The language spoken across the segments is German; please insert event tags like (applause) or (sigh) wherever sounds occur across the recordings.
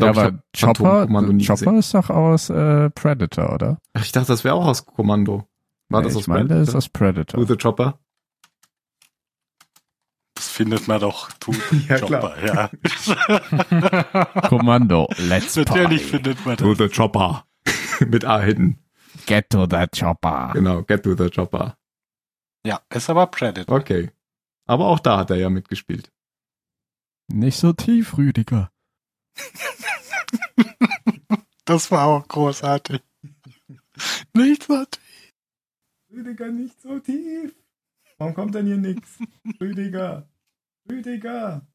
Ja, Glaub, ich aber hab Chopper, Chopper gesehen. ist doch aus äh, Predator, oder? Ach, ich dachte, das wäre auch aus Kommando. War das ich aus meine, der ist Predator? aus Predator. Who the Chopper? Das findet man doch. Tu, (laughs) Ja, Chopper, ja. (laughs) Kommando, let's Natürlich party. findet man Who das. the Chopper. (laughs) Mit A hinten. Get to the chopper. Genau, get to the Chopper. Ja, ist aber Predator. Okay. Aber auch da hat er ja mitgespielt. Nicht so tief, Rüdiger. Das war auch großartig. Nicht so tief. Rüdiger, nicht so tief. Warum kommt denn hier nichts? Rüdiger. Rüdiger.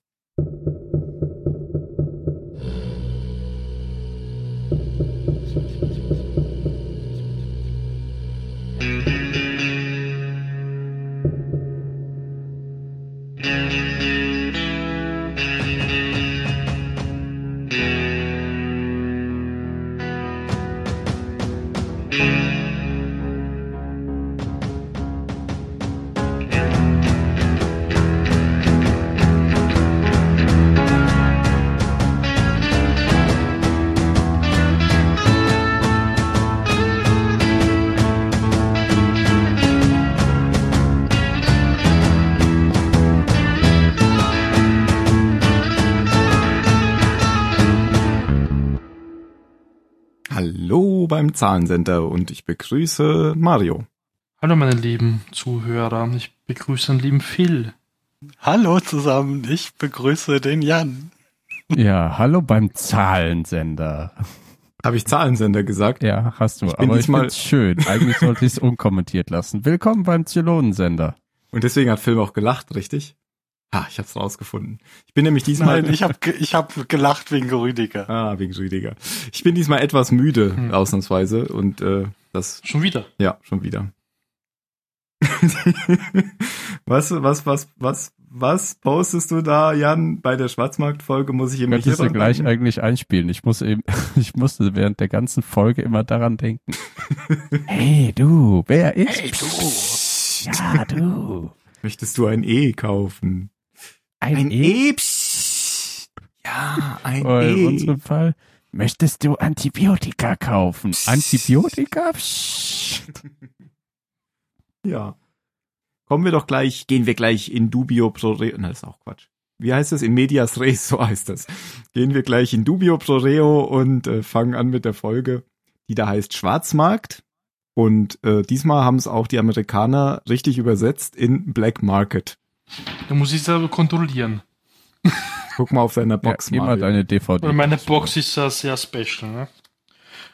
Hallo beim Zahlencenter und ich begrüße Mario. Hallo meine lieben Zuhörer, ich begrüße den lieben Phil. Hallo zusammen, ich begrüße den Jan. Ja, hallo beim Zahlensender. Habe ich Zahlensender gesagt? Ja, hast du. Ich aber ich find's schön. Eigentlich sollte ich es unkommentiert lassen. Willkommen beim Zylonensender. Und deswegen hat Film auch gelacht, richtig? Ah, ich hab's rausgefunden. Ich bin nämlich diesmal. Nein, ich habe ich hab gelacht wegen Rüdiger. ah, wegen Rüdiger. Ich bin diesmal etwas müde, Hm. ausnahmsweise. Und äh, das, Schon wieder. ja, schon wieder. (laughs) was, was, was, was, was postest du da, Jan? Bei der Schwarzmarkt-Folge muss ich immer Könntest du dran gleich denken? eigentlich einspielen. Ich muss eben, (laughs) ich musste während der ganzen Folge immer daran denken. (laughs) hey, du, wer ist? Hey, du. Ja, du. Möchtest du ein E kaufen? Ein, E? Psst. Ja, ein Oh, in E. unserem Fall. Möchtest du Antibiotika kaufen? Antibiotika? Psst. Ja. Kommen wir doch gleich, gehen wir gleich in dubio pro reo. Na, das ist auch Quatsch. Wie heißt das? In medias res, so heißt das. Gehen wir gleich in dubio pro reo und äh, fangen an mit der Folge, die da heißt Schwarzmarkt. Und äh, diesmal haben es auch die Amerikaner richtig übersetzt in Black Market. Da muss ich es aber kontrollieren. Guck mal auf deiner Ja, Box mal Mario. deine DVD. Weil meine Box ist ja sehr special, ne?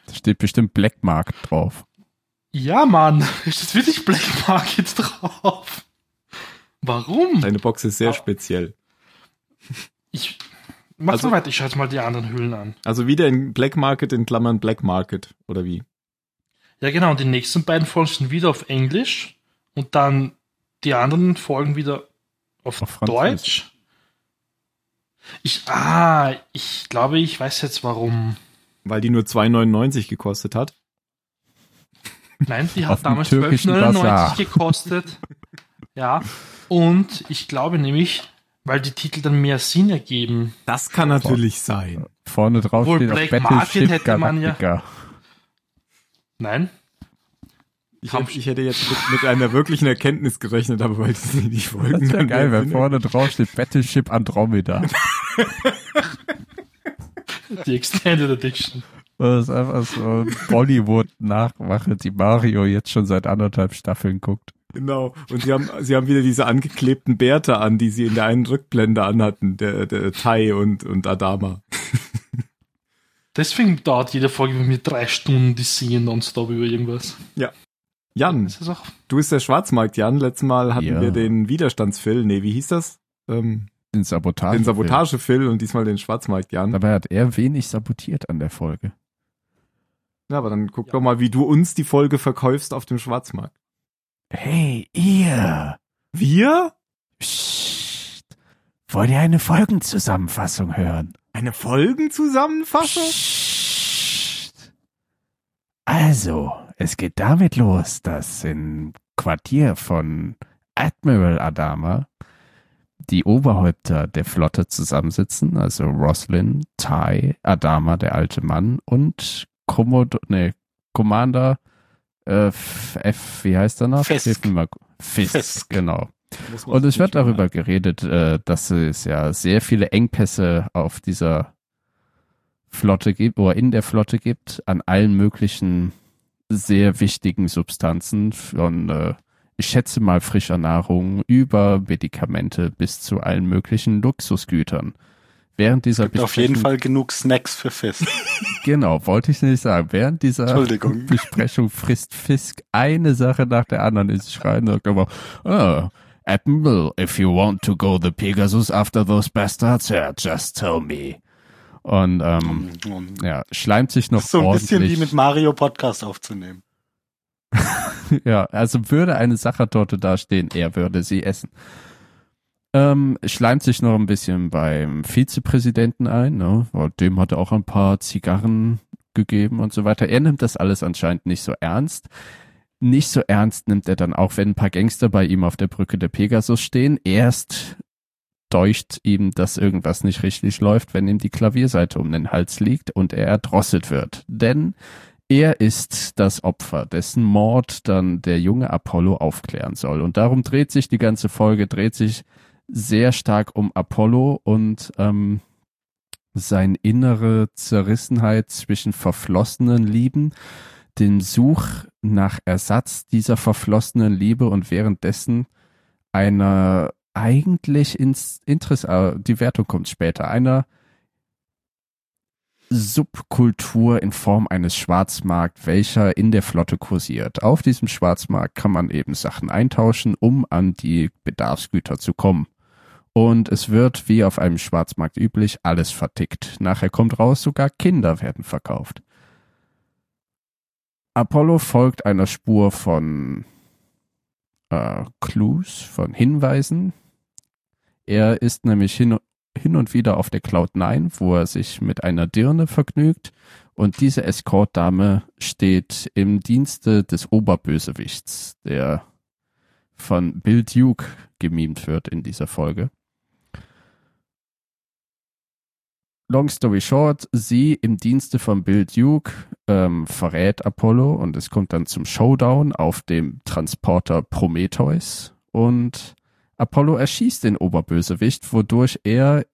Da steht bestimmt Black Market drauf. Ja, Mann, (laughs) ist wirklich Black Market drauf? Warum? Deine Box ist sehr Ah. speziell. Ich mach Also- mal weiter, ich schaue jetzt mal die anderen Hüllen an. Also wieder in Black Market in Klammern Black Market, oder wie? Ja, genau, und die nächsten beiden Folgen sind wieder auf Englisch und dann die anderen Folgen wieder auf, Auf. Deutsch. Ich, ah, ich glaube, ich weiß jetzt warum. Weil die nur 2,99 gekostet hat. Nein, die hat damals türkischen 12,99 Basar. gekostet. ja. Und ich glaube nämlich, weil die Titel dann mehr Sinn ergeben. Das kann natürlich sein. Vorne drauf Obwohl steht Black Market hätte man ja-. Nein? Ich, hätte- ich hätte jetzt mit, mit einer wirklichen Erkenntnis gerechnet, aber weil das nicht die Folgen Das dann geil, wenn vorne drauf steht Battleship Andromeda. (laughs) Die Extended Edition. Das ist einfach so ein Bollywood-Nachmache, die Mario jetzt schon seit anderthalb Staffeln guckt. Genau. Und sie haben, sie haben wieder diese angeklebten Bärte an, die sie in der einen Rückblende anhatten, der, der Tai und, und Adama. Deswegen dauert jede Folge bei mir drei Stunden, die singen nonstop über irgendwas. Jan, Das ist auch. du bist der Schwarzmarkt, Jan. Letztes Mal hatten Ja. wir den Widerstandsphil. Nee, wie hieß das? Ähm, Den Sabotage. den Sabotage-Phil und diesmal den Schwarzmarkt, Jan. Dabei hat er wenig sabotiert an der Folge. Ja, aber dann guck doch mal, wie du uns die Folge verkaufst auf dem Schwarzmarkt. Hey, ihr! Wir? Psst. Wollt ihr eine Folgenzusammenfassung hören? Eine Folgenzusammenfassung? Psst. Also, es geht damit los, dass im Quartier von Admiral Adama die Oberhäupter der Flotte zusammensitzen, also Roslin, Ty, Adama, der alte Mann und Kommod nee, Commander äh, F, wie heißt er noch? Fisk. Fisk, Fisk. genau. Und es wird darüber geredet, äh, dass es ja sehr viele Engpässe auf dieser Flotte gibt oder in der Flotte gibt, an allen möglichen sehr wichtigen Substanzen, von, äh, ich schätze mal, frischer Nahrung über Medikamente bis zu allen möglichen Luxusgütern. Während dieser Gibt auf jeden Fall genug Snacks für Fisk. (laughs) Genau, wollte ich nicht sagen. Während dieser. (laughs) Besprechung frisst Fisk eine Sache nach der anderen in sich rein und sagt aber, oh, Admiral, if you want to go the Pegasus after those bastards, yeah, just tell me. Und ähm, ja, schleimt sich noch so ein bisschen ordentlich. wie mit Mario Podcast aufzunehmen. (laughs) ja, also würde eine Sachertorte dastehen, er würde sie essen. Ähm, schleimt sich noch ein bisschen beim Vizepräsidenten ein, ne? dem hat er auch ein paar Zigarren gegeben und so weiter. Er nimmt das alles anscheinend nicht so ernst. Nicht so ernst nimmt er dann auch, wenn ein paar Gangster bei ihm auf der Brücke der Pegasus stehen. Erst deucht ihm, dass irgendwas nicht richtig läuft, wenn ihm die Klavierseite um den Hals liegt und er erdrosselt wird. Denn er ist das Opfer, dessen Mord dann der junge Apollo aufklären soll. Und darum dreht sich die ganze Folge, dreht sich sehr stark um Apollo und ähm, seine innere Zerrissenheit zwischen verflossenen Lieben, dem Such nach Ersatz dieser verflossenen Liebe und währenddessen einer eigentlich ins Interesse, äh, die Wertung kommt später, einer Subkultur in Form eines Schwarzmarkt, welcher in der Flotte kursiert. Auf diesem Schwarzmarkt kann man eben Sachen eintauschen, um an die Bedarfsgüter zu kommen. Und es wird, wie auf einem Schwarzmarkt üblich, alles vertickt. Nachher kommt raus, sogar Kinder werden verkauft. Apollo folgt einer Spur von äh, Clues, von Hinweisen. Er ist nämlich hin, hin und wieder auf der Cloud 9, wo er sich mit einer Dirne vergnügt. Und diese Escort-Dame steht im Dienste des Oberbösewichts, der von Bill Duke gemimt wird in dieser Folge. Long story short, sie im Dienste von Bill Duke ähm, verrät Apollo und es kommt dann zum Showdown auf dem Transporter Prometheus und Apollo erschießt den Oberbösewicht, wodurch er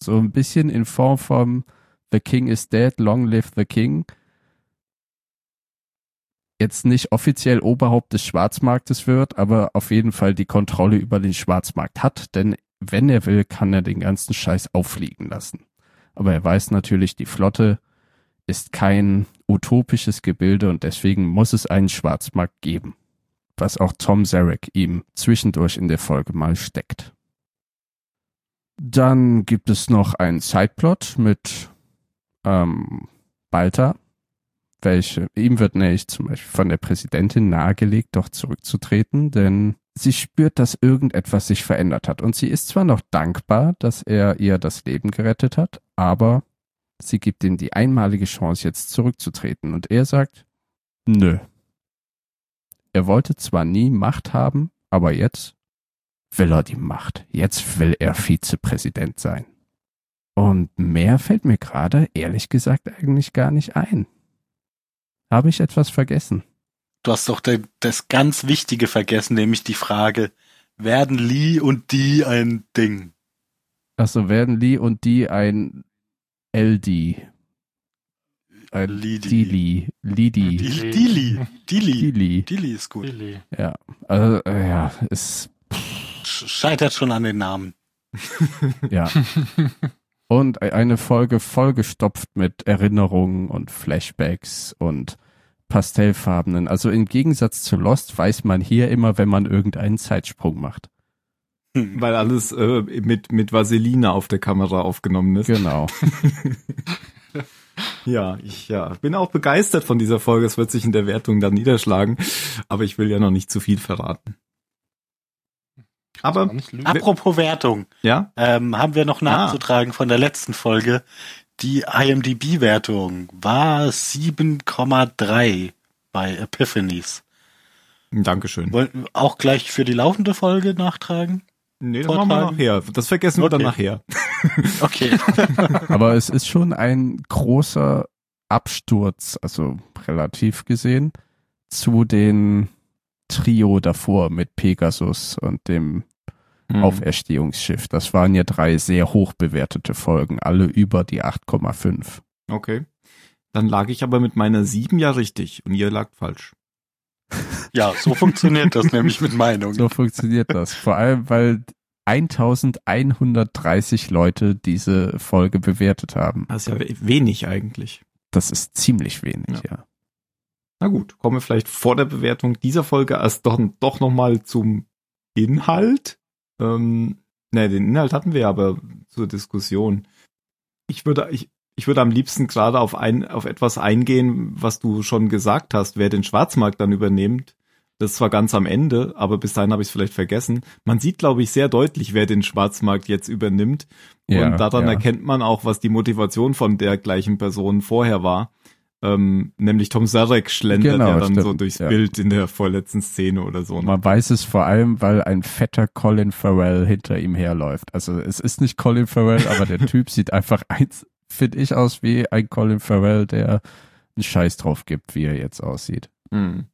so ein bisschen in Form von The King is dead, long live the King jetzt nicht offiziell Oberhaupt des Schwarzmarktes wird, aber auf jeden Fall die Kontrolle über den Schwarzmarkt hat, denn wenn er will, kann er den ganzen Scheiß auffliegen lassen. Aber er weiß natürlich, die Flotte ist kein utopisches Gebilde und deswegen muss es einen Schwarzmarkt geben. Was auch Tom Zarek ihm zwischendurch in der Folge mal steckt. Dann gibt es noch einen Sideplot mit ähm, Balta, welche, ihm wird nämlich zum Beispiel von der Präsidentin nahegelegt, doch zurückzutreten, denn sie spürt, dass irgendetwas sich verändert hat. Und sie ist zwar noch dankbar, dass er ihr das Leben gerettet hat, aber sie gibt ihm die einmalige Chance, jetzt zurückzutreten. Und er sagt, nö. Er wollte zwar nie Macht haben, aber jetzt will er die Macht. Jetzt will er Vizepräsident sein. Und mehr fällt mir gerade, ehrlich gesagt, eigentlich gar nicht ein. Habe ich etwas vergessen? Du hast doch de- das ganz Wichtige vergessen, nämlich die Frage, werden Lee und die ein Ding? Achso, werden Lee und die ein LD. Ein Lidi. Dili. Lidi. Die- Dili. Dili. Dili. Dili ist gut. Lilly. Ja. Also, äh, ja, Sch- Scheitert schon an den Namen. (laughs) (laughs) ja. Und e- eine Folge vollgestopft mit Erinnerungen und Flashbacks und Pastellfarbenen. Also im Gegensatz zu Lost weiß man hier immer, wenn man irgendeinen Zeitsprung macht. (laughs) Weil alles äh, mit, mit Vaseline auf der Kamera aufgenommen ist. Genau. (laughs) Ja, ich ja, bin auch begeistert von dieser Folge. Es wird sich in der Wertung dann niederschlagen. Aber ich will ja noch nicht zu viel verraten. Aber. Apropos Wertung, ja, ähm, haben wir noch nachzutragen von der letzten Folge. Die IMDb-Wertung war 7,3 bei Epiphanies. Dankeschön. Wollen wir auch gleich für die laufende Folge nachtragen? Nee, das machen wir nachher. Das vergessen wir dann nachher. (laughs) (laughs) Okay. Aber es ist schon ein großer Absturz, also relativ gesehen, zu den Trio davor mit Pegasus und dem Hm. Auferstehungsschiff. Das waren ja drei sehr hoch bewertete Folgen, alle über die 8,5. Okay. Dann lag ich aber mit meiner 7 ja richtig und ihr lagt falsch. Ja, so funktioniert das nämlich mit Meinungen. So funktioniert das. Vor allem, weil 1130 Leute diese Folge bewertet haben. Das ist ja we- wenig eigentlich. Das ist ziemlich wenig, ja. Na gut, kommen wir vielleicht vor der Bewertung dieser Folge erst doch, doch nochmal zum Inhalt. Ähm, ne, den Inhalt hatten wir aber zur Diskussion. Ich würde, ich, ich würde am liebsten gerade auf ein, auf etwas eingehen, was du schon gesagt hast, wer den Schwarzmarkt dann übernimmt. Das ist zwar ganz am Ende, aber bis dahin habe ich es vielleicht vergessen. Man sieht, glaube ich, sehr deutlich, wer den Schwarzmarkt jetzt übernimmt. Ja, und daran ja. erkennt man auch, was die Motivation von der gleichen Person vorher war. Ähm, nämlich Tom Sarek schlendert Genau, ja dann so stimmt, durchs ja. Bild in der vorletzten Szene oder so. Ne? Man weiß es vor allem, weil ein fetter Colin Farrell hinter ihm herläuft. Also es ist nicht Colin Farrell, aber der (laughs) Typ sieht einfach eins, finde ich, aus wie ein Colin Farrell, der einen Scheiß drauf gibt, wie er jetzt aussieht. Mhm.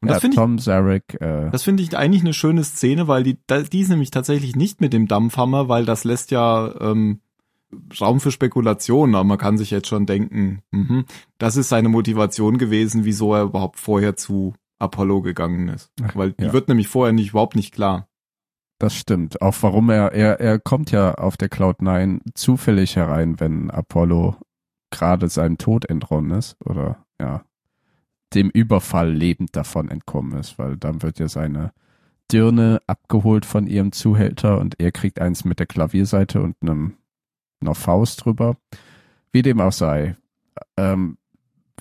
Und ja, das finde ich, Tom Zarek, äh, das finde ich eigentlich eine schöne Szene, weil die, die ist nämlich tatsächlich nicht mit dem Dampfhammer, weil das lässt ja ähm, Raum für Spekulationen, aber man kann sich jetzt schon denken, mhm, das ist seine Motivation gewesen, wieso er überhaupt vorher zu Apollo gegangen ist. Ach, Weil die ja. wird nämlich vorher nicht überhaupt nicht klar. das stimmt. Auch warum er, er, er kommt ja auf der Cloud9 zufällig herein, wenn Apollo gerade seinem Tod entronnen ist oder ja, dem Überfall lebend davon entkommen ist, weil dann wird ja seine Dirne abgeholt von ihrem Zuhälter und er kriegt eins mit der Klavierseite und einem einer Faust drüber. Wie dem auch sei. Ähm,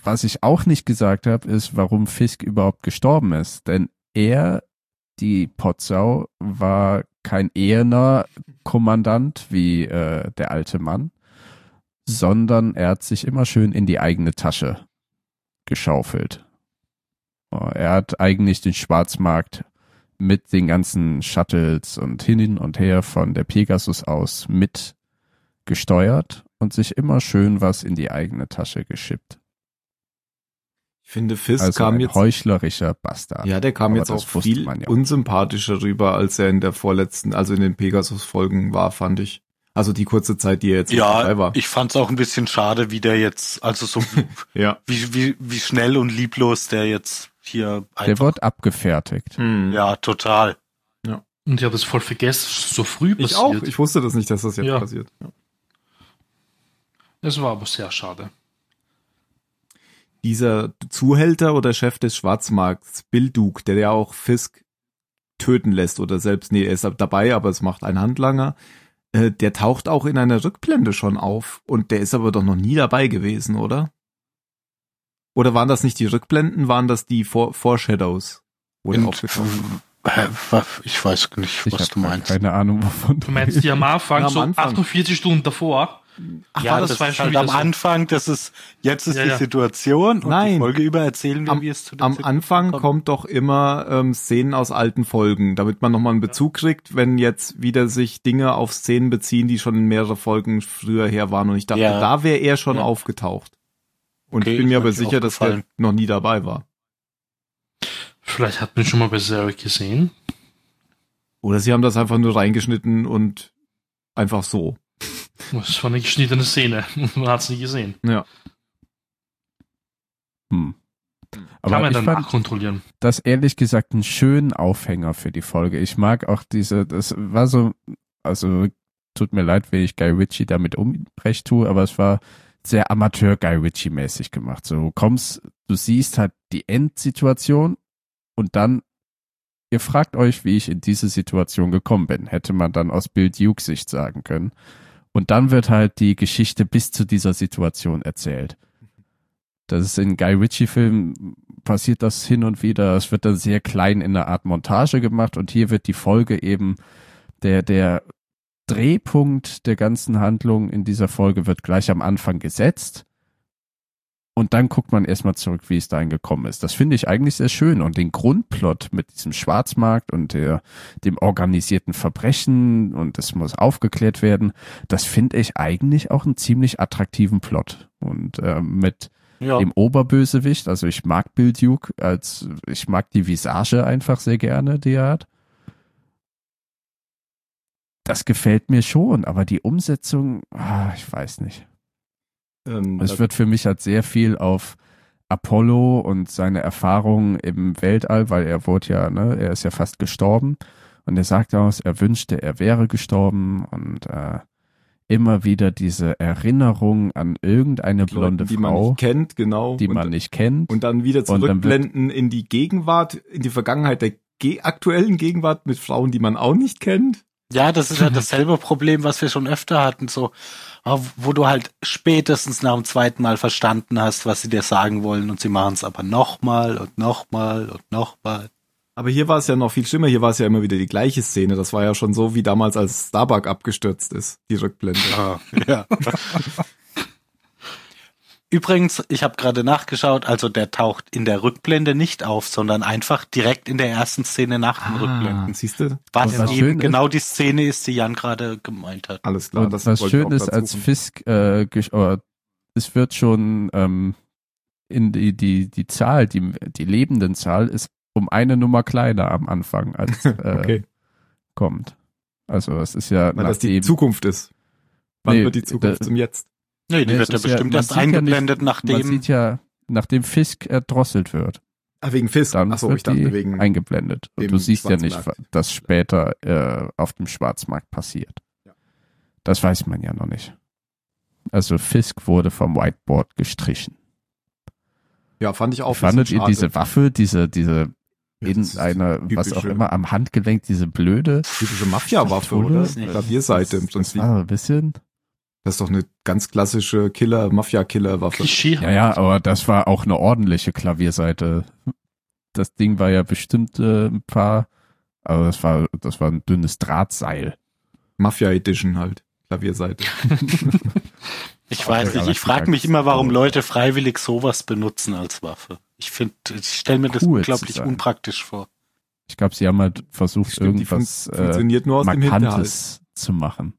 was ich auch nicht gesagt habe, ist, warum Fisk überhaupt gestorben ist. Denn er, die Potsau, war kein eherner Kommandant wie äh, der alte Mann, sondern er hat sich immer schön in die eigene Tasche geschaufelt. Er hat eigentlich den Schwarzmarkt mit den ganzen Shuttles und hin und her von der Pegasus aus mit gesteuert und sich immer schön was in die eigene Tasche geschippt. Ich finde, Fisk Also kam ein jetzt heuchlerischer Bastard. Ja, der kam Aber jetzt auch viel ja. unsympathischer rüber, als er in der vorletzten, also in den Pegasus-Folgen war, fand ich. Also die kurze Zeit, die er jetzt noch dabei Ja, war. ich fand's auch ein bisschen schade, wie der jetzt, also so (laughs) ja. wie, wie, wie schnell und lieblos der jetzt hier Der einfach. wird abgefertigt. Hm. Ja, total. Und ich habe das voll vergessen, so früh Ich passiert. auch. Ich wusste das nicht, dass das jetzt Ja. passiert. Ja. Es war aber sehr schade. Dieser Zuhälter oder Chef des Schwarzmarkts, Bilduk, der ja auch Fisk töten lässt oder selbst, nee, er ist dabei, aber es macht ein Handlanger. Äh, der taucht auch in einer Rückblende schon auf und der ist aber doch noch nie dabei gewesen, oder? Oder waren das nicht die Rückblenden, waren das die For Foreshadows? Was- ich weiß nicht, Ich was habe du meinst. keine Ahnung, wovon Du meinst die am Anfang, Ja, am so Anfang. 48 Stunden davor? Ach, ja, war das, das, war halt wieder am so. Anfang, das ist, jetzt ist Ja, die ja. Situation und Nein. die Folge über erzählen wir, Am- wie es zu am Situation Anfang kommt. kommt doch immer ähm, Szenen aus alten Folgen, damit man nochmal einen Bezug kriegt, wenn jetzt wieder sich Dinge auf Szenen beziehen, die schon in mehrere Folgen früher her waren. Und ich dachte, Ja. da wäre er schon Ja. aufgetaucht. Und Okay, ich bin mir aber sicher, dass aufgefallen. noch nie dabei war. Vielleicht hat man schon mal bei Zarek gesehen. Oder sie haben das einfach nur reingeschnitten und einfach so. Das war eine geschnittene Szene. Man (laughs) hat es nie gesehen. Ja. Hm. Kann Aber man ich dann nachkontrollieren. das ehrlich gesagt einen schönen Aufhänger für die Folge. Ich mag auch diese, das war so, also tut mir leid, wenn ich Guy Ritchie damit unrecht tue, aber es war sehr Amateur Guy Ritchie mäßig gemacht. So du kommst, du siehst halt die Endsituation und dann ihr fragt euch, wie ich in diese Situation gekommen bin. Hätte man dann aus Bill Duke Sicht sagen können. Und dann wird halt die Geschichte bis zu dieser Situation erzählt. Das ist in Guy Ritchie Filmen passiert das hin und wieder. Es wird dann sehr klein in einer Art Montage gemacht und hier wird die Folge eben der, der Drehpunkt der ganzen Handlung in dieser Folge wird gleich am Anfang gesetzt. Und dann guckt man erstmal zurück, wie es dahin gekommen ist. Das finde ich eigentlich sehr schön. Und den Grundplot mit diesem Schwarzmarkt und der, dem organisierten Verbrechen und es muss aufgeklärt werden, das finde ich eigentlich auch einen ziemlich attraktiven Plot. Und äh, mit Ja. dem Oberbösewicht, also ich mag Bill Duke als, ich mag die Visage einfach sehr gerne, die er hat. Das gefällt mir schon, aber die Umsetzung, ah, ich weiß nicht. Ähm, Es wird für mich halt sehr viel auf Apollo und seine Erfahrungen im Weltall, weil er wurde ja, ne, er ist ja fast gestorben und er sagt aus, er wünschte, er wäre gestorben und äh, immer wieder diese Erinnerung an irgendeine blonde Leuten, die man Frau, nicht kennt, genau. die und, man nicht kennt. und dann wieder Und dann zurückblenden in die Gegenwart, in die Vergangenheit der ge aktuellen Gegenwart mit Frauen, die man auch nicht kennt. Ja, das ist ja (laughs) dasselbe Problem, was wir schon öfter hatten, so, ah, wo du halt spätestens nach dem zweiten Mal verstanden hast, was sie dir sagen wollen und sie machen es aber nochmal und nochmal und nochmal. Aber hier war es ja noch viel schlimmer, hier war es ja immer wieder die gleiche Szene. Das war ja schon so wie damals, als Starbuck abgestürzt ist, die Rückblende. Ja. (laughs) Übrigens, ich habe gerade nachgeschaut, also der taucht in der Rückblende nicht auf, sondern einfach direkt in der ersten Szene nach den Rückblenden. siehst du? Was, was eben schön ist- genau die Szene ist, die Jan gerade gemeint hat. Alles klar. Und das was schön ist, als. Fisk, äh, es wird schon ähm, in die, die, die Zahl, die, die lebenden Zahl ist um eine Nummer kleiner am Anfang, als (laughs) äh, Okay, kommt. Also es ist ja weil das die Zukunft ist. Wann Nee, wird die Zukunft da- zum Jetzt? Nee, die Nee, wird ja ja- bestimmt man erst sieht ja nicht- eingeblendet, man nachdem. sieht ja, nachdem Fisk erdrosselt wird, Ah, wegen Fisk. dann Achso, wird ich dachte die wegen. eingeblendet. Und du siehst ja nicht, was später äh, auf dem Schwarzmarkt passiert. Ja. Das weiß man ja noch nicht. Also Fisk wurde vom Whiteboard gestrichen. Ja, fand ich auch. Fandet ihr schade. diese Waffe, diese, diese Ja, in das ist einer, was auch immer, am Handgelenk, diese blöde? Typische Mafia-Waffe, oder? Das Klavierseite im Das Prinzip. war so ein bisschen. Das ist doch eine ganz klassische Killer, Mafia-Killer-Waffe. Klischee. Ja, ja, aber das war auch eine ordentliche Klavierseite. Das Ding war ja bestimmt äh, ein paar, aber das war, das war ein dünnes Drahtseil. Mafia-Edition halt. Klavierseite. (laughs) Ich weiß nicht, ich frage mich immer, warum. Leute freiwillig sowas benutzen als Waffe. Ich finde, ich stelle mir das Cool unglaublich unpraktisch vor. Ich glaube, sie haben halt versucht, Stimmt, die irgendwas fun äh, funktioniert nur aus dem Hinterhalt. Markantes zu machen.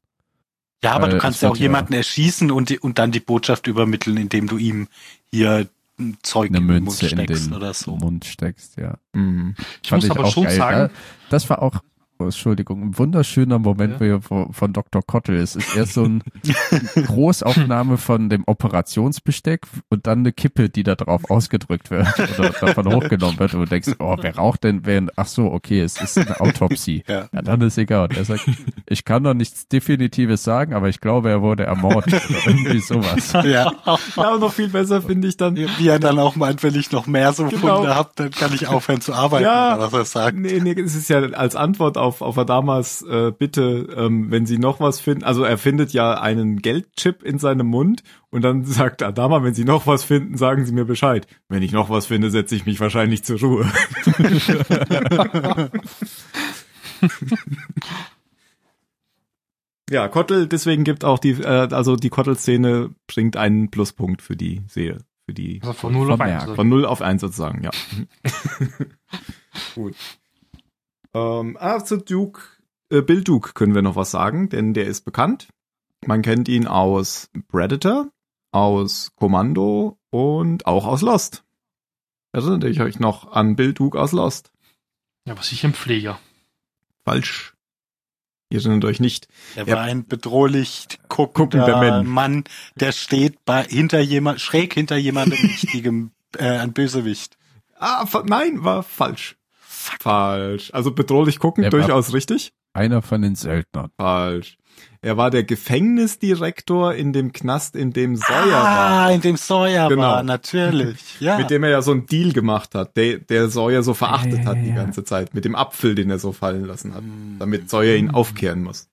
Ja, aber du es kannst ja auch wird ja- jemanden erschießen und, die, und dann die Botschaft übermitteln, indem du ihm hier ein Zeug Eine in den Mund Münze steckst oder so. Mund steckst, ja. Mhm. Ich Fand muss aber schon geil. sagen, das war auch, oh, Entschuldigung, ein wunderschöner Moment Ja. von, Dr. Kottel. Es ist erst so eine (laughs) Großaufnahme von dem Operationsbesteck und dann eine Kippe, die da drauf ausgedrückt wird (laughs) oder davon hochgenommen wird und du denkst, oh, wer raucht denn während, ach so, okay, es ist eine Autopsie. Ja. Ja, dann ist egal. Und er sagt, ich kann noch nichts Definitives sagen, aber ich glaube, er wurde ermordet oder irgendwie sowas. (laughs) Ja, Ja, und noch viel besser finde ich dann. wie er dann auch meint, wenn ich noch mehr so Genau. Funde hab, dann kann ich aufhören zu arbeiten, Ja. oder was er sagt. Nee, nee, es ist ja als Antwort auf, auf Adamas äh, Bitte, ähm, wenn Sie noch was finden, also er findet ja einen Geldchip in seinem Mund und dann (laughs) sagt Adama, wenn Sie noch was finden, sagen Sie mir Bescheid. Wenn ich noch was finde, setze ich mich wahrscheinlich zur Ruhe. (laughs) ja, Kottel, deswegen gibt auch die, äh, also die Kottel-Szene bringt einen Pluspunkt für die Serie, für die also von 0 auf Vermerkt. 1. von 0 auf 1 sozusagen, ja. (laughs) Gut. Ähm, ah, zu Duke, äh, Bill Duke können wir noch was sagen, denn der ist bekannt. Man kennt ihn aus Predator, aus Kommando und auch aus Lost. Erinnert ihr euch noch an Bill Duke aus Lost? Ja, aber sicher ein Pfleger. Falsch. Ihr erinnert euch nicht. Er Ja. war ein bedrohlich Guckender Mensch. Mann, der steht bei, hinter jemand, schräg hinter jemandem (laughs) wichtigem, äh, ein Bösewicht. Ah, nein, war falsch. Falsch. Also bedrohlich gucken, war- durchaus richtig. Einer von den Söldnern. Falsch. Er war der Gefängnisdirektor in dem Knast, in dem Sawyer ah, war. in dem Sawyer Genau. war, natürlich. (laughs) Ja. Mit dem er ja so einen Deal gemacht hat, der, der Sawyer so verachtet Ja, ja, hat die ja. ganze Zeit. Mit dem Apfel, den er so fallen lassen hat. Hm. Damit Sawyer ihn aufkehren muss.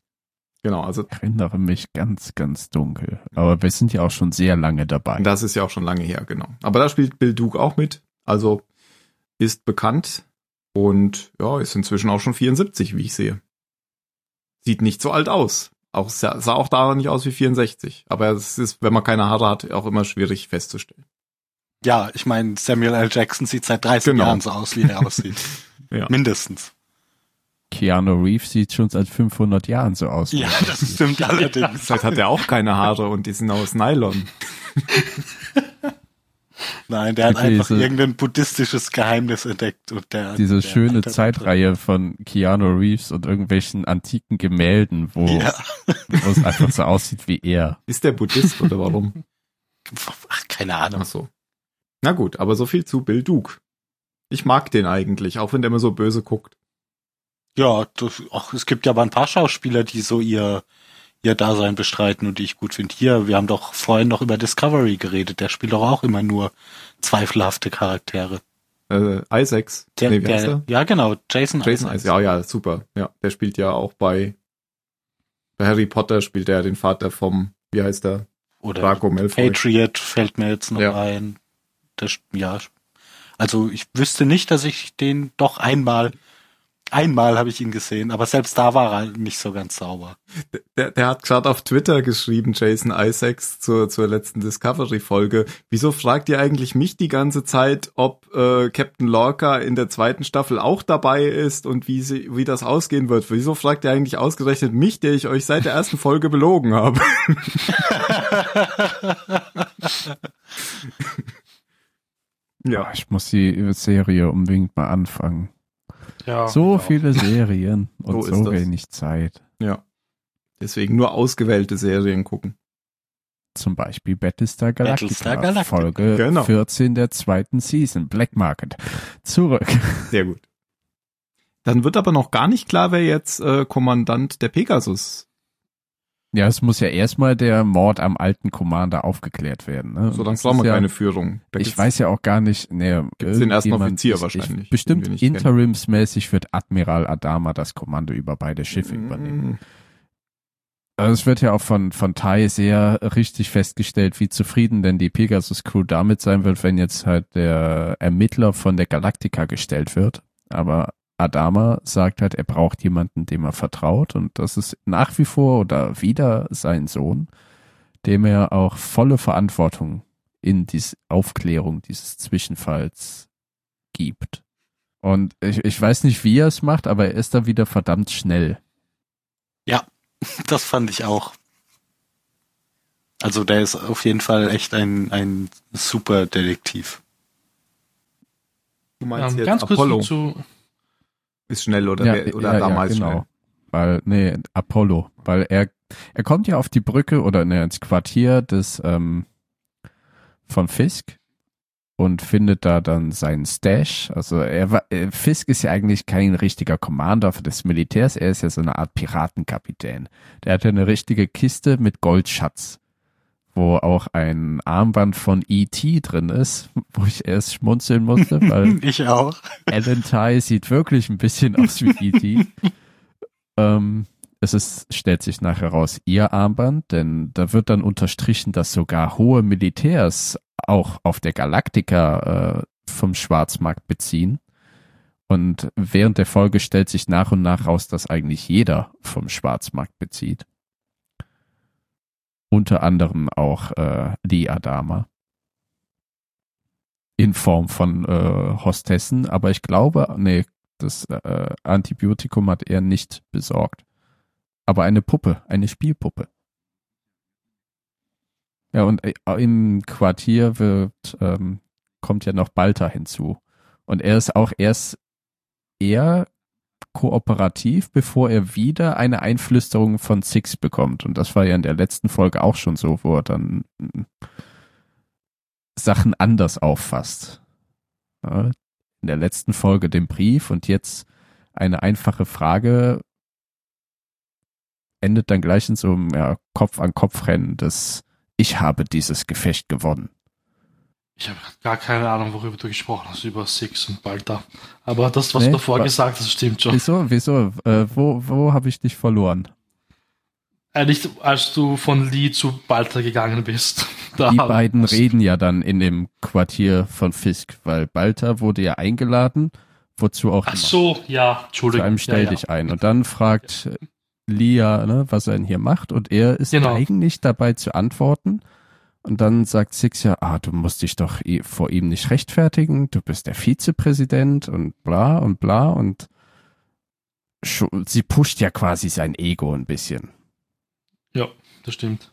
Genau, also Ich erinnere mich ganz, ganz dunkel. Aber wir sind ja auch schon sehr lange dabei. das ist ja auch schon lange her, genau. Aber da spielt Bill Duke auch mit. Also ist bekannt und ja, ist inzwischen auch schon 74, wie ich sehe. Sieht nicht so alt aus. Auch sah, sah auch da nicht aus wie 64. Aber es ist, wenn man keine Haare hat, auch immer schwierig festzustellen. Ja, ich meine, Samuel L. Jackson sieht seit 30 Genau. Jahren so aus, wie er aussieht. (laughs) Ja. Mindestens. Keanu Reeves sieht schon seit 500 Jahren so aus. Ja, das stimmt (laughs) allerdings. Vielleicht hat er auch keine Haare und die sind aus Nylon. (laughs) Nein, der hat Okay, einfach so- irgendein buddhistisches Geheimnis entdeckt und der Diese der schöne hat- Zeitreihe von Keanu Reeves und irgendwelchen antiken Gemälden, wo, Ja. wo es einfach so aussieht wie er. Ist der Buddhist oder warum? (laughs) Ach, keine Ahnung. Ach so. Na gut, aber so viel zu Bill Duke. Ich mag den eigentlich, auch wenn der immer so böse guckt. Ja, das, ach, es gibt ja aber ein paar Schauspieler, die so ihr, ihr Dasein bestreiten und die ich gut finde. Hier, wir haben doch vorhin noch über Discovery geredet. Der spielt doch auch immer nur zweifelhafte Charaktere. Äh, Isaacs. Der, nee, wie heißt der, der? ja, genau, Jason, Jason Isaacs. Ja, ja, super. Ja, der spielt ja auch bei, bei Harry Potter spielt er den Vater vom, wie heißt der? Oder Draco Malfoy. Patriot fällt mir jetzt noch Ja. ein. Das, ja, also ich wüsste nicht, dass ich den doch einmal, einmal habe ich ihn gesehen, aber selbst da war er nicht so ganz sauber. Der, der hat gerade auf Twitter geschrieben, Jason Isaacs, zur, zur letzten Discovery-Folge. Wieso fragt ihr eigentlich mich die ganze Zeit, ob äh, Captain Lorca in der zweiten Staffel auch dabei ist und wie, sie, wie das ausgehen wird? Wieso fragt ihr eigentlich ausgerechnet mich, der ich euch seit der ersten Folge belogen habe? (laughs) ja, Ich muss die Serie unbedingt mal anfangen. Ja, So ja. viele Serien (laughs) und So so, wenig Zeit. ja. Deswegen nur ausgewählte Serien gucken. Zum Beispiel Battlestar Galactica, Battlestar Galactica. Folge Genau. 14 der zweiten Season, Black Market. Zurück. (laughs) Sehr gut. Dann wird aber noch gar nicht klar, wer jetzt äh, Kommandant der Pegasus. Ja, es muss ja erstmal der Mord am alten Commander aufgeklärt werden. Ne? So, dann brauchen wir ja, keine Führung. Da Ich weiß ja auch gar nicht, ne, Gibt's den ersten Offizier ich, wahrscheinlich, Ich, bestimmt interimsmäßig wird Admiral Adama das Kommando über beide Schiffe übernehmen. Mm, Also es wird ja auch von, von Tai sehr richtig festgestellt, wie zufrieden denn die Pegasus Crew damit sein wird, wenn jetzt halt der Ermittler von der Galactica gestellt wird. Aber Adama sagt halt, er braucht jemanden, dem er vertraut und das ist nach wie vor oder wieder sein Sohn, dem er auch volle Verantwortung in die Aufklärung dieses Zwischenfalls gibt. Und ich, ich weiß nicht, wie er es macht, aber er ist da wieder verdammt schnell. Das fand ich auch. Also der ist auf jeden Fall echt ein, ein super Detektiv. Du meinst Ähm, jetzt ganz kurz Apollo zu, ist schnell oder, wer, oder damals schnell? genau. Weil, nee, Apollo, weil er, er kommt ja auf die Brücke oder ne, ins Quartier des, ähm, von Fisk und findet da dann seinen Stash. Also er war, äh, Fisk ist ja eigentlich kein richtiger Commander für des Militärs, er ist ja so eine Art Piratenkapitän. Der hat ja eine richtige Kiste mit Goldschatz, wo auch ein Armband von E.T. drin ist, wo ich erst schmunzeln musste, weil (laughs) Ich auch. Alan Ty sieht wirklich ein bisschen aus wie E.T. (laughs) ähm, es ist, stellt sich nachher raus, ihr Armband, denn da wird dann unterstrichen, dass sogar hohe Militärs auch auf der Galactica äh, vom Schwarzmarkt beziehen. Und während der Folge stellt sich nach und nach raus, dass eigentlich jeder vom Schwarzmarkt bezieht. Unter anderem auch äh, Lee Adama in Form von äh, Hostessen, aber ich glaube, nee, das äh, Antibiotikum hat er nicht besorgt. Aber eine Puppe, eine Spielpuppe. Ja, und äh, im Quartier wird, ähm, kommt ja noch Balta hinzu. Und er ist auch erst eher kooperativ, bevor er wieder eine Einflüsterung von Six bekommt. Und das war ja in der letzten Folge auch schon so, wo er dann mm, Sachen anders auffasst. Ja, in der letzten Folge den Brief und jetzt eine einfache Frage endet dann gleich in so einem ja, Kopf-an-Kopf-Rennen, dass ich habe dieses Gefecht gewonnen. Ich habe gar keine Ahnung, worüber du gesprochen hast, über Six und Balta. Aber das, was Nee, du davor gesagt hast, stimmt schon. Wieso, wieso, äh, wo, wo habe ich dich verloren? Äh, nicht, als du von Lee zu Balta gegangen bist. (laughs) Die beiden reden ja dann in dem Quartier von Fisk, weil Balta wurde ja eingeladen, wozu auch Ach so, ja, zu Entschuldigung. einem stell ja, dich ein. Und dann fragt Lia, ne, was er denn hier macht. Und er ist Genau. eigentlich dabei zu antworten. Und dann sagt Six ja, ah, du musst dich doch vor ihm nicht rechtfertigen, du bist der Vizepräsident und bla und bla und sie pusht ja quasi sein Ego ein bisschen Ja, das stimmt.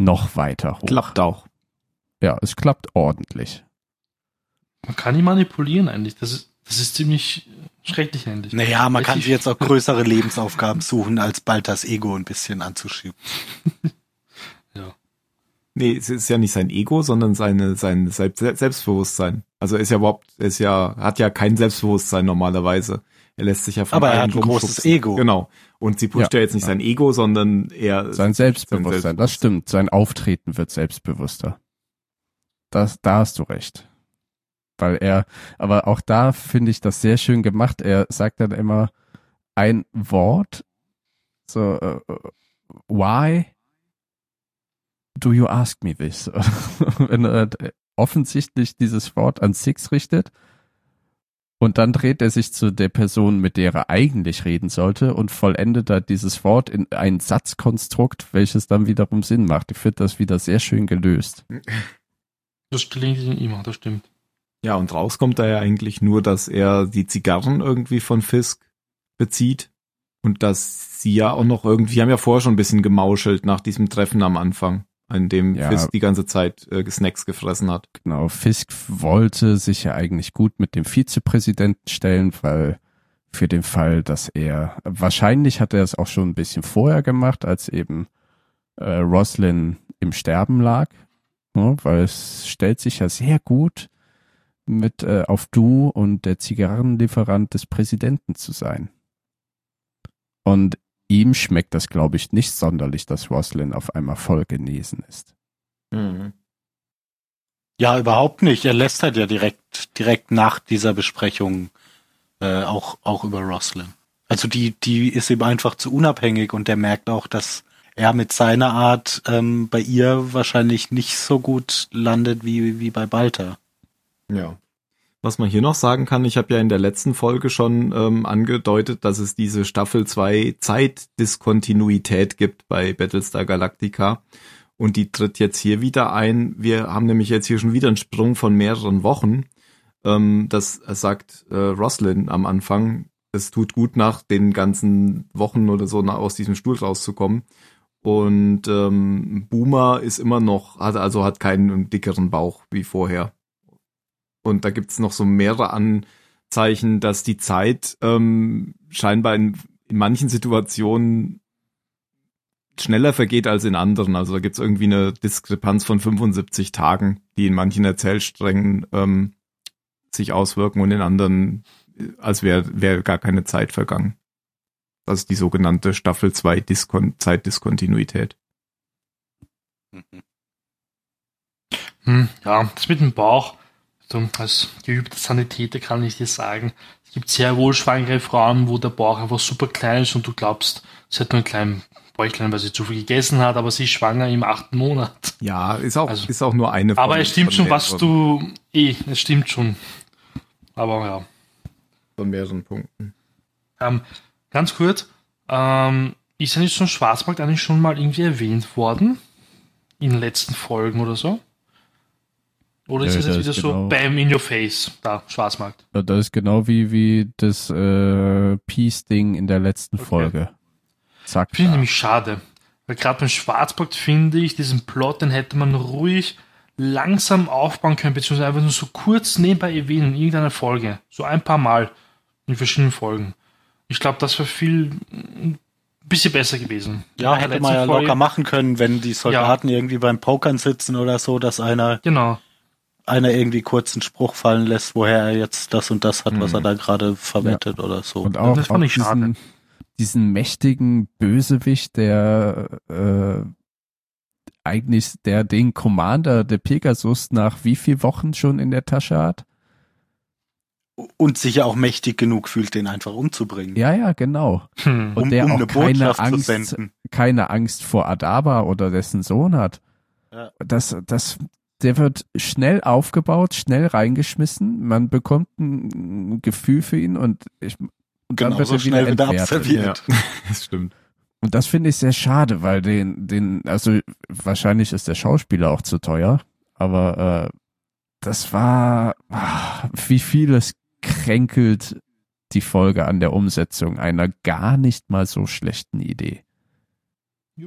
noch weiter hoch. Klappt auch. Ja, es klappt ordentlich. Man kann ihn manipulieren eigentlich. Das ist, das ist ziemlich schrecklich eigentlich. Naja, man kann Richtig. sich jetzt auch größere Lebensaufgaben suchen, als bald das Ego ein bisschen anzuschieben. (laughs) Ja. Nee, es ist ja nicht sein Ego, sondern seine, sein Selbst Selbstbewusstsein. Also er ist ja überhaupt, er ist ja, hat ja kein Selbstbewusstsein normalerweise. Er lässt sich ja von Aber er hat ein großes. Ego. Genau. Und sie pusht ja, Ja. jetzt nicht sein Ego, sondern eher Sein Selbstbewusstsein, das stimmt. Sein Auftreten wird selbstbewusster. Das, da hast du recht. Weil er, aber auch da finde ich das sehr schön gemacht. Er sagt dann immer ein Wort, so, äh, why do you ask me this? (laughs) Wenn er offensichtlich dieses Wort an Six richtet und dann dreht er sich zu der Person, mit der er eigentlich reden sollte und vollendet da dieses Wort in ein Satzkonstrukt, welches dann wiederum Sinn macht. Ich finde das wieder sehr schön gelöst. Das gelingt ihm immer, das stimmt. Ja, und rauskommt da ja eigentlich nur, dass er die Zigarren irgendwie von Fisk bezieht und dass sie ja auch noch irgendwie, haben ja vorher schon ein bisschen gemauschelt nach diesem Treffen am Anfang, an dem Ja. Fisk die ganze Zeit äh, Snacks gefressen hat. Genau, Fisk wollte sich ja eigentlich gut mit dem Vizepräsidenten stellen, weil für den Fall, dass er, wahrscheinlich hat er es auch schon ein bisschen vorher gemacht, als eben äh, Roslin im Sterben lag, ne, weil es stellt sich ja sehr gut mit äh, auf Du und der Zigarrenlieferant des Präsidenten zu sein. Und ihm schmeckt das, glaube ich, nicht sonderlich, dass Roslin auf einmal voll genesen ist. Ja, überhaupt nicht. Er lästert ja direkt, direkt nach dieser Besprechung äh, auch, auch über Roslyn. Also die, die ist ihm einfach zu unabhängig und der merkt auch, dass er mit seiner Art ähm, bei ihr wahrscheinlich nicht so gut landet wie, wie bei Balta. Ja. Was man hier noch sagen kann, ich habe ja in der letzten Folge schon ähm, angedeutet, dass es diese Staffel 2 Zeitdiskontinuität gibt bei Battlestar Galactica. Und die tritt jetzt hier wieder ein. Wir haben nämlich jetzt hier schon wieder einen Sprung von mehreren Wochen. Ähm, das sagt äh, Roslyn am Anfang. Es tut gut, nach den ganzen Wochen oder so nach, aus diesem Stuhl rauszukommen. Und ähm, Boomer ist immer noch, hat also hat keinen dickeren Bauch wie vorher. Und da gibt's noch so mehrere Anzeichen, dass die Zeit ähm, scheinbar in, in manchen Situationen schneller vergeht als in anderen. Also da gibt's irgendwie eine Diskrepanz von 75 Tagen, die in manchen Erzählsträngen ähm, sich auswirken und in anderen, äh, als wäre wär gar keine Zeit vergangen. Das ist die sogenannte Staffel 2 Diskon Zeitdiskontinuität. Hm, ja, das mit dem Bauch, so, als geübter Sanitäter kann ich dir sagen, es gibt sehr wohl schwangere Frauen, wo der Bauch einfach super klein ist und du glaubst, sie hat nur einen kleinen Bäuchlein, weil sie zu viel gegessen hat, aber sie ist schwanger im achten Monat. Ja, ist auch, Also- ist auch nur eine Aber es stimmt schon, was du, eh, es stimmt schon. Aber ja. Von mehreren Punkten. Ähm, ganz kurz, ähm, ist ja nicht so ein Schwarzmarkt eigentlich schon mal irgendwie erwähnt worden? In den letzten Folgen oder so? Oder ist Ja, es jetzt wieder ist so genau- Bam in your face, da, Schwarzmarkt? Ja, Das ist genau wie, wie das äh, Peace-Ding in der letzten Okay. Folge. Zack. Finde ich nämlich schade. Weil gerade beim Schwarzmarkt finde ich, diesen Plot, den hätte man ruhig langsam aufbauen können, beziehungsweise einfach nur so kurz nebenbei erwähnen in irgendeiner Folge. So ein paar Mal in verschiedenen Folgen. Ich glaube, das wäre viel ein bisschen besser gewesen. Ja, hätte man ja Folge- locker machen können, wenn die Soldaten irgendwie beim Pokern sitzen oder so, dass einer, Genau. Einer irgendwie kurz einen Spruch fallen lässt, woher er jetzt das und das hat, was Mhm. er da gerade verwettet oder so. Und auch, das fand ich schade. diesen, diesen mächtigen Bösewicht, der äh, eigentlich der den Commander der Pegasus nach wie viel Wochen schon in der Tasche hat. Und sich ja auch mächtig genug fühlt, den einfach umzubringen. Ja, ja, genau. Hm. Und um, der um auch eine keine Botschaft zu Angst, keine Angst vor Adaba oder dessen Sohn hat. Ja. Das, das, der wird schnell aufgebaut, schnell reingeschmissen. Man bekommt ein Gefühl für ihn und ich, und dann Genauso wird er wieder schnell wieder entwertet. abserviert. Ja, (laughs) das stimmt. Und das finde ich sehr schade, weil den, den, also wahrscheinlich ist der Schauspieler auch zu teuer, aber äh, das war, ah, wie vieles kränkelt die Folge an der Umsetzung einer gar nicht mal so schlechten Idee.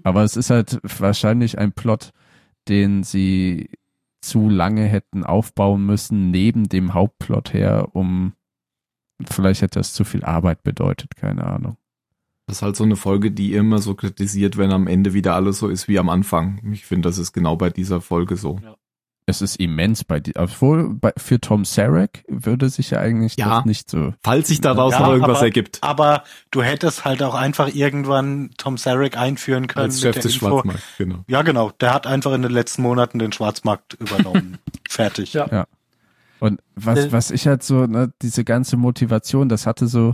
Aber es ist halt wahrscheinlich ein Plot, den sie zu lange hätten aufbauen müssen, neben dem Hauptplot her, um vielleicht hätte das zu viel Arbeit bedeutet, keine Ahnung. Das ist halt so eine Folge, die immer so kritisiert, wenn am Ende wieder alles so ist wie am Anfang. Ich finde, das ist genau bei dieser Folge so. Ja. Es ist immens bei dir. Obwohl, bei, für Tom Sarek würde sich ja eigentlich Ja. das nicht so. Falls sich daraus Ja, noch irgendwas aber- ergibt. Aber du hättest halt auch einfach irgendwann Tom Sarek einführen können Als Chef mit der des Info. Schwarzmarkts, genau. Ja, genau. Der hat einfach in den letzten Monaten den Schwarzmarkt übernommen. (laughs) Fertig. Ja. Und was, Äh. was ich halt so, ne, diese ganze Motivation, das hatte so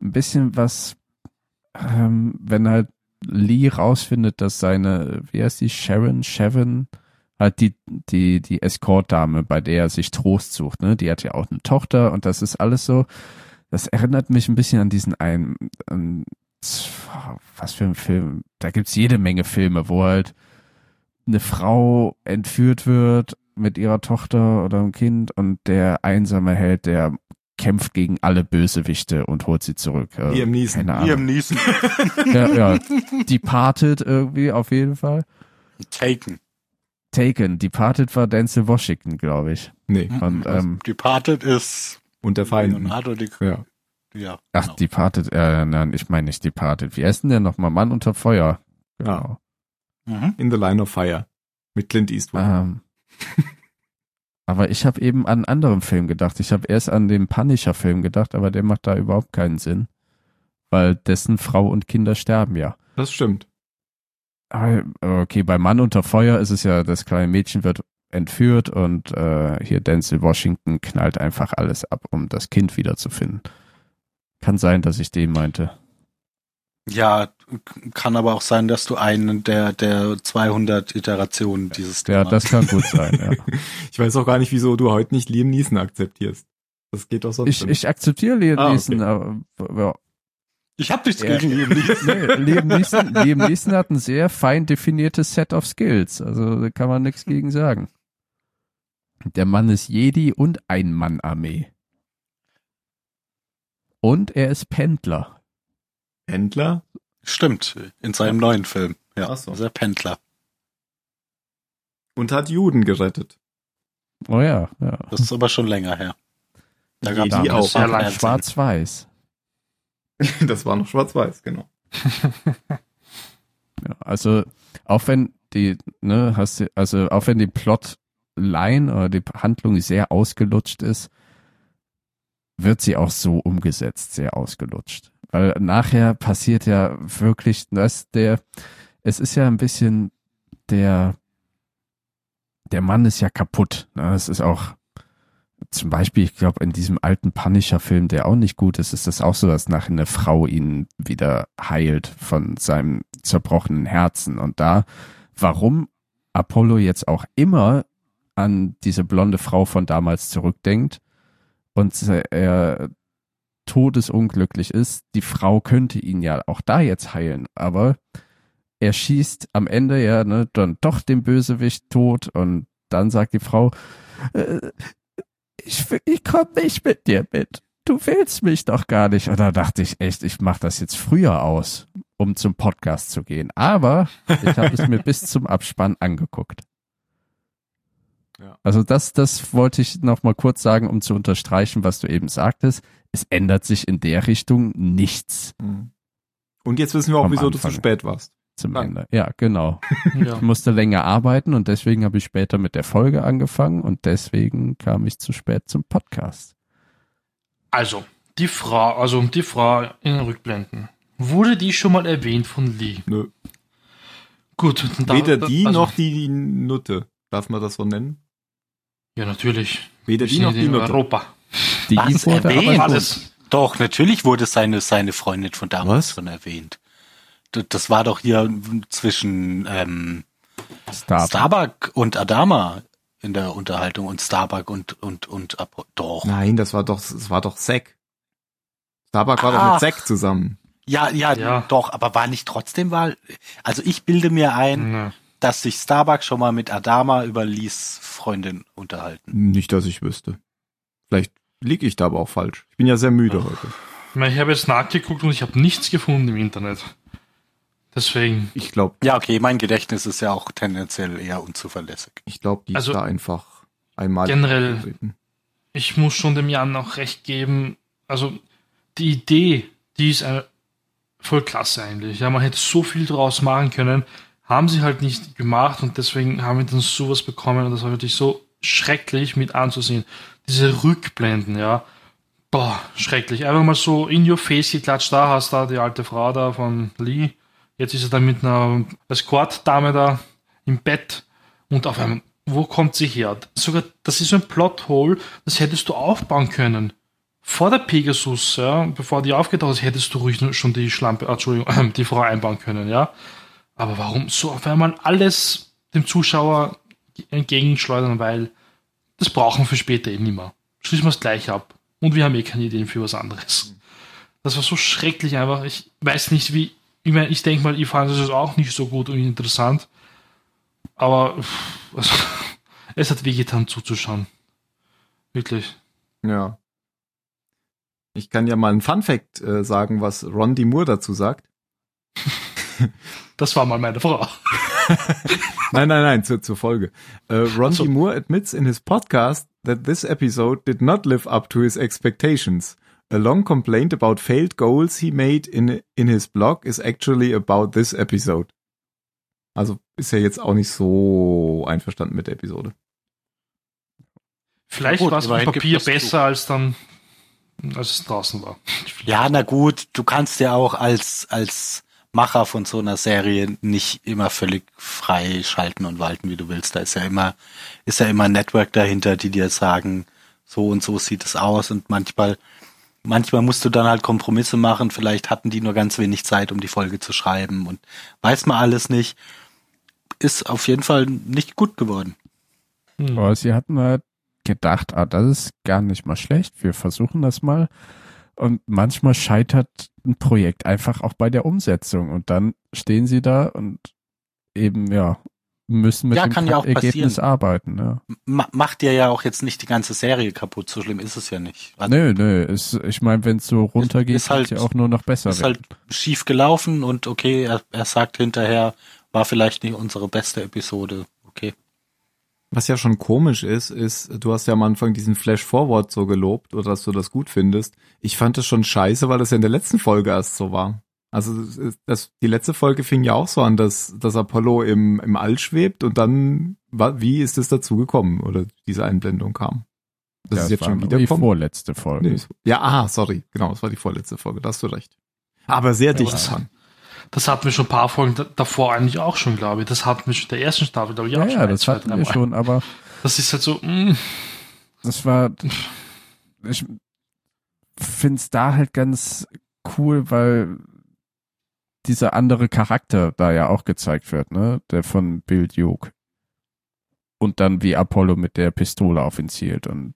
ein bisschen was, ähm, wenn halt Lee rausfindet, dass seine, wie heißt die, Sharon, Sharon, halt die, die, die Escort-Dame, bei der er sich Trost sucht, ne, die hat ja auch eine Tochter und das ist alles so, das erinnert mich ein bisschen an diesen einen, an, was für ein Film, da gibt's jede Menge Filme, wo halt eine Frau entführt wird mit ihrer Tochter oder einem Kind und der einsame Held, der kämpft gegen alle Bösewichte und holt sie zurück. Äh, Liam Neeson. Keine Ahnung. Liam Neeson. Ja, ja. Departed irgendwie auf jeden Fall. Taken. Taken. Departed war Denzel Washington, glaube ich. Nee. Und ähm, Departed ist Und der Feind. Leonardo Di Ja. Ja, ach, genau. Departed, äh, nein, ich meine nicht Departed. Wie heißt denn der nochmal? Mann unter Feuer. Genau. Mhm. In the Line of Fire. Mit Clint Eastwood. Ähm, (laughs) aber ich habe eben an einen anderen Film gedacht. Ich habe erst an den Punisher-Film gedacht, aber der macht da überhaupt keinen Sinn. Weil dessen Frau und Kinder sterben ja. Das stimmt. Aber, Okay, bei Mann unter Feuer ist es ja, das kleine Mädchen wird entführt und äh, hier Denzel Washington knallt einfach alles ab, um das Kind wiederzufinden. Kann sein, dass ich den meinte. Ja, kann aber auch sein, dass du einen der, der 200 Iterationen dieses Ja, Themas- das kann gut sein. Ja. (laughs) Ich weiß auch gar nicht, wieso du heute nicht Liam Neeson akzeptierst. Das geht doch sonst Ich, nicht. ich akzeptiere Liam Ah, okay. Neeson, aber ja, Ich hab nichts Ja. gegen Liam Neeson. (laughs) Nee, Liam Neeson, Liam Neeson hat ein sehr fein definiertes Set of Skills. Also da kann man nichts gegen sagen. Der Mann ist Jedi und Ein-Mann-Armee. Und er ist Pendler. Händler? Stimmt, in seinem neuen Film. Ja, Ach so. ist er Pendler. Und hat Juden gerettet. Oh ja, ja. Das ist aber schon länger her. Da Jedi gab's auch. das Sehr lang. Schwarz-Weiß. (laughs) Das war noch schwarz-weiß, genau. (laughs) Ja, also auch wenn die, ne, hast du, also auch wenn die Plotline oder die Handlung sehr ausgelutscht ist, wird sie auch so umgesetzt, sehr ausgelutscht. Weil nachher passiert ja wirklich, dass der, es ist ja ein bisschen der, der Mann ist ja kaputt. Ne? Es ist auch zum Beispiel, ich glaube, in diesem alten Punisher-Film, der auch nicht gut ist, ist das auch so, dass nachher eine Frau ihn wieder heilt von seinem zerbrochenen Herzen. Und da, warum Apollo jetzt auch immer an diese blonde Frau von damals zurückdenkt und er todesunglücklich ist, die Frau könnte ihn ja auch da jetzt heilen, aber er schießt am Ende ja ne, dann doch den Bösewicht tot und dann sagt die Frau, äh, ich, ich komme nicht mit dir mit. Du willst mich doch gar nicht. Und da dachte ich echt, ich mache das jetzt früher aus, um zum Podcast zu gehen. Aber ich habe es mir bis zum Abspann angeguckt. Ja. Also das, das wollte ich noch mal kurz sagen, um zu unterstreichen, was du eben sagtest. Es ändert sich in der Richtung nichts Mhm. Und jetzt wissen wir auch, Am wieso du zu Anfang. spät warst. Zum Nein. Ende. Ja, genau. (laughs) Ja. Ich musste länger arbeiten und deswegen habe ich später mit der Folge angefangen und deswegen kam ich zu spät zum Podcast. Also, die Frau, also die Frau in den Rückblenden. Wurde die schon mal erwähnt von Lee? Nö. Gut, dann darf- Weder die also, noch die Nutte. Darf man das so nennen? Ja, die Weder die noch die Nutte. Europa. Die Was, wurde erwähnt? Doch, natürlich wurde seine, seine Freundin von damals Was? schon erwähnt. Das war doch hier zwischen ähm, Star Starbuck und Adama in der Unterhaltung und Starbuck und und und doch. Nein, das war doch, das war doch Zack. Starbuck war doch Ach. mit Zack zusammen. Ja, ja, Ja. doch, aber war nicht trotzdem Wahl? Also ich bilde mir ein, Ja. dass sich Starbucks schon mal mit Adama über Lees Freundin unterhalten. Nicht, dass ich wüsste. Vielleicht liege ich da aber auch falsch. Ich bin ja sehr müde heute. Ich, meine, ich habe jetzt nachgeguckt und ich habe nichts gefunden im Internet. Deswegen, Ich glaube, Ja, okay, mein Gedächtnis ist ja auch tendenziell eher unzuverlässig. ich glaube, die Also, ist da einfach einmal generell- aufgetreten. ich muss schon dem Jan auch recht geben. Also die Idee, die ist äh, voll klasse eigentlich. Ja, man hätte so viel draus machen können, haben sie halt nicht gemacht und deswegen haben wir dann sowas bekommen und das war wirklich so schrecklich mit anzusehen. Diese Rückblenden, ja. Boah, schrecklich. Einfach mal so in your face geklatscht, da hast du da die alte Frau da von Lee. Jetzt ist er dann mit einer Escort-Dame da im Bett und auf einmal, wo kommt sie her? Sogar, das ist so ein Plothole, das hättest du aufbauen können. Vor der Pegasus, ja, bevor die aufgetaucht ist, hättest du ruhig schon die Schlampe, ah, Entschuldigung, (clears throat) die Frau einbauen können, ja. Aber warum so auf einmal alles dem Zuschauer entgegenschleudern, weil das brauchen wir für später eh nicht mehr. Schließen wir es gleich ab. Und wir haben eh keine Ideen für was anderes. Das war so schrecklich einfach. Ich weiß nicht, wie. Ich meine, ich denke mal, ich fand es auch nicht so gut und interessant. Aber also, (laughs) es hat wehgetan zuzuschauen. Wirklich. Ja. Ich kann ja mal einen Fun Fact äh, sagen, was Ron D. Moore dazu sagt. (laughs) Das war mal meine Frau. (laughs) Nein, nein, nein, zur, zur Folge. Äh, Ron so. D. Moore admits in his podcast that this episode did not live up to his expectations. A long complaint about failed goals he made in, in his blog is actually about this episode. Also ist er jetzt auch nicht so einverstanden mit der Episode. Vielleicht war es auf Papier besser als dann, als es draußen war. (laughs) Ja, na gut, du kannst ja auch als, als Macher von so einer Serie nicht immer völlig frei schalten und walten, wie du willst. Da ist ja immer, ist ja immer ein Network dahinter, die dir sagen, so und so sieht es aus und manchmal, manchmal musst du dann halt Kompromisse machen. Vielleicht hatten die nur ganz wenig Zeit, um die Folge zu schreiben und weiß man alles nicht. Ist auf jeden Fall nicht gut geworden. Hm. Aber sie hatten halt gedacht, ah, das ist gar nicht mal schlecht, wir versuchen das mal. Und manchmal scheitert ein Projekt einfach auch bei der Umsetzung und dann stehen sie da und eben, ja, müssen mit Ja, dem kann ja auch Ergebnis passieren. arbeiten. Ja. Ma macht dir ja auch jetzt nicht die ganze Serie kaputt. So schlimm ist es ja nicht. Also, Nö, nö, ist, ich meine, wenn es so runtergeht, ist halt- ja auch nur noch besser ist werden. halt schief gelaufen und okay, er, er sagt hinterher, war vielleicht nicht unsere beste Episode. Okay. Was ja schon komisch ist, ist, du hast ja am Anfang diesen Flash Forward so gelobt oder dass du das gut findest. Ich fand das schon scheiße, weil das ja in der letzten Folge erst so war. Also das, die letzte Folge fing ja auch so an, dass, dass Apollo im, im All schwebt und dann, wie ist es dazu gekommen oder diese Einblendung kam? Das ja, ist jetzt schon wieder die vorletzte Folge. Nee, ja, aha, sorry, genau, das war die vorletzte Folge, da hast du recht. Aber sehr dicht das- dran. Das hatten wir schon ein paar Folgen da- davor eigentlich auch schon, glaube ich. Das hatten wir schon in der ersten Staffel, glaube ich, auch Ja, schon. ja, das hatten wir schon, aber Das ist halt so, mh, das war, ich find's da halt ganz cool, weil dieser andere Charakter da ja auch gezeigt wird, ne, der von Bill Duke. Und dann wie Apollo mit der Pistole auf ihn zielt und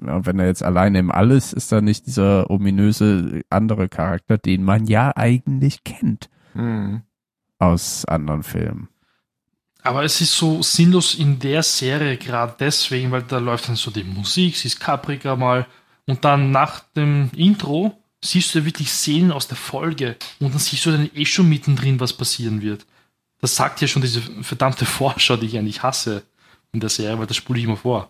ja, wenn er jetzt alleine im Alles ist, da nicht dieser ominöse andere Charakter, den man ja eigentlich kennt Hm. aus anderen Filmen. Aber es ist so sinnlos in der Serie gerade deswegen, weil da läuft dann so die Musik, sie ist Caprica mal und dann nach dem Intro siehst du ja wirklich Szenen aus der Folge und dann siehst du dann eh schon mittendrin, was passieren wird. Das sagt ja schon diese verdammte Vorschau, die ich eigentlich hasse in der Serie, weil das spule ich immer vor.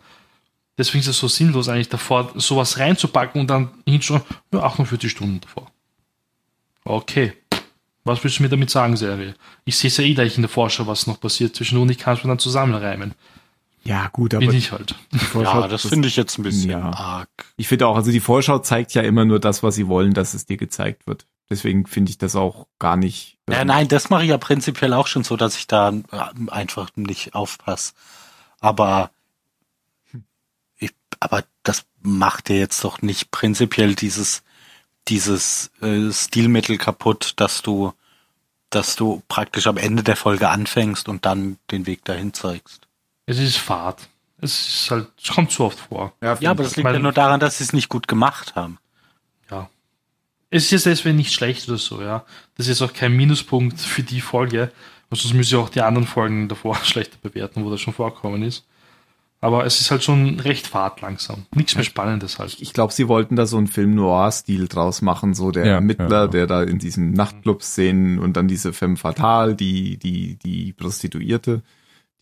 Deswegen ist es so sinnlos eigentlich davor, sowas reinzupacken und dann hinschauen, ja, 48 Stunden davor. Okay. Was willst du mir damit sagen, Serie? Ich sehe es ja eh gleich in der Vorschau, was noch passiert zwischen und ich kann es mir dann zusammenreimen. Ja, gut, aber Bin ich halt. die Vorschau- Ja, das finde ich jetzt ein bisschen Ja. arg. Ich finde auch, also die Vorschau zeigt ja immer nur das, was sie wollen, dass es dir gezeigt wird. Deswegen finde ich das auch gar nicht. Ja, nein, das mache ich ja prinzipiell auch schon so, dass ich da äh, einfach nicht aufpasse. Aber ich, aber das macht dir jetzt doch nicht prinzipiell dieses dieses äh, Stilmittel kaputt, dass du dass du praktisch am Ende der Folge anfängst und dann den Weg dahin zeigst. Es ist Fahrt. Es ist halt, es kommt zu oft vor. Ja, aber das liegt ja nur daran, dass sie es nicht gut gemacht haben. Ja. es ist jetzt deswegen nicht schlecht oder so, ja. Das ist auch kein Minuspunkt für die Folge. Sonst müssen ich auch die anderen Folgen davor (laughs) schlechter bewerten, wo das schon vorkommen ist. Aber es ist halt schon recht fad langsam. Nichts mehr Spannendes halt. Ich glaube, sie wollten da so einen Film Noir-Stil draus machen, so der Ja, Ermittler, ja, ja. der da in diesem Nachtclub-Szenen und dann diese Femme Fatale, die, die, die Prostituierte,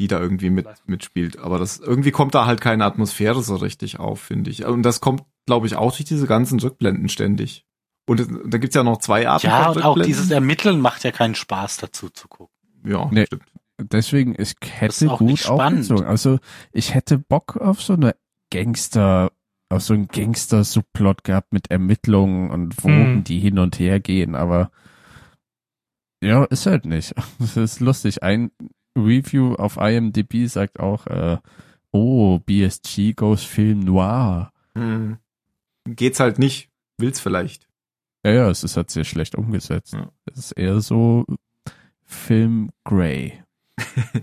die da irgendwie mit, mitspielt. Aber das, irgendwie kommt da halt keine Atmosphäre so richtig auf, finde ich. Und das kommt, glaube ich, auch durch diese ganzen Rückblenden ständig. Und es- da gibt's ja noch zwei Arten Ja, von und auch dieses Ermitteln macht ja keinen Spaß dazu zu gucken. Ja, Nee. stimmt. Deswegen, ich hätte auch gut nicht spannend. aufgezogen. Also ich hätte Bock auf so eine Gangster, auf so einen Gangster-Subplot gehabt mit Ermittlungen und Wogen, Hm. die hin und her gehen, aber ja, ist halt nicht. (laughs) Das ist lustig. Ein Review auf IMDb sagt auch, äh, oh, BSG goes Film Noir. Hm. Geht's halt nicht. Will's vielleicht. Ja, ja, es ist halt sehr schlecht umgesetzt. Ja. Es ist eher so Film Grey. (laughs)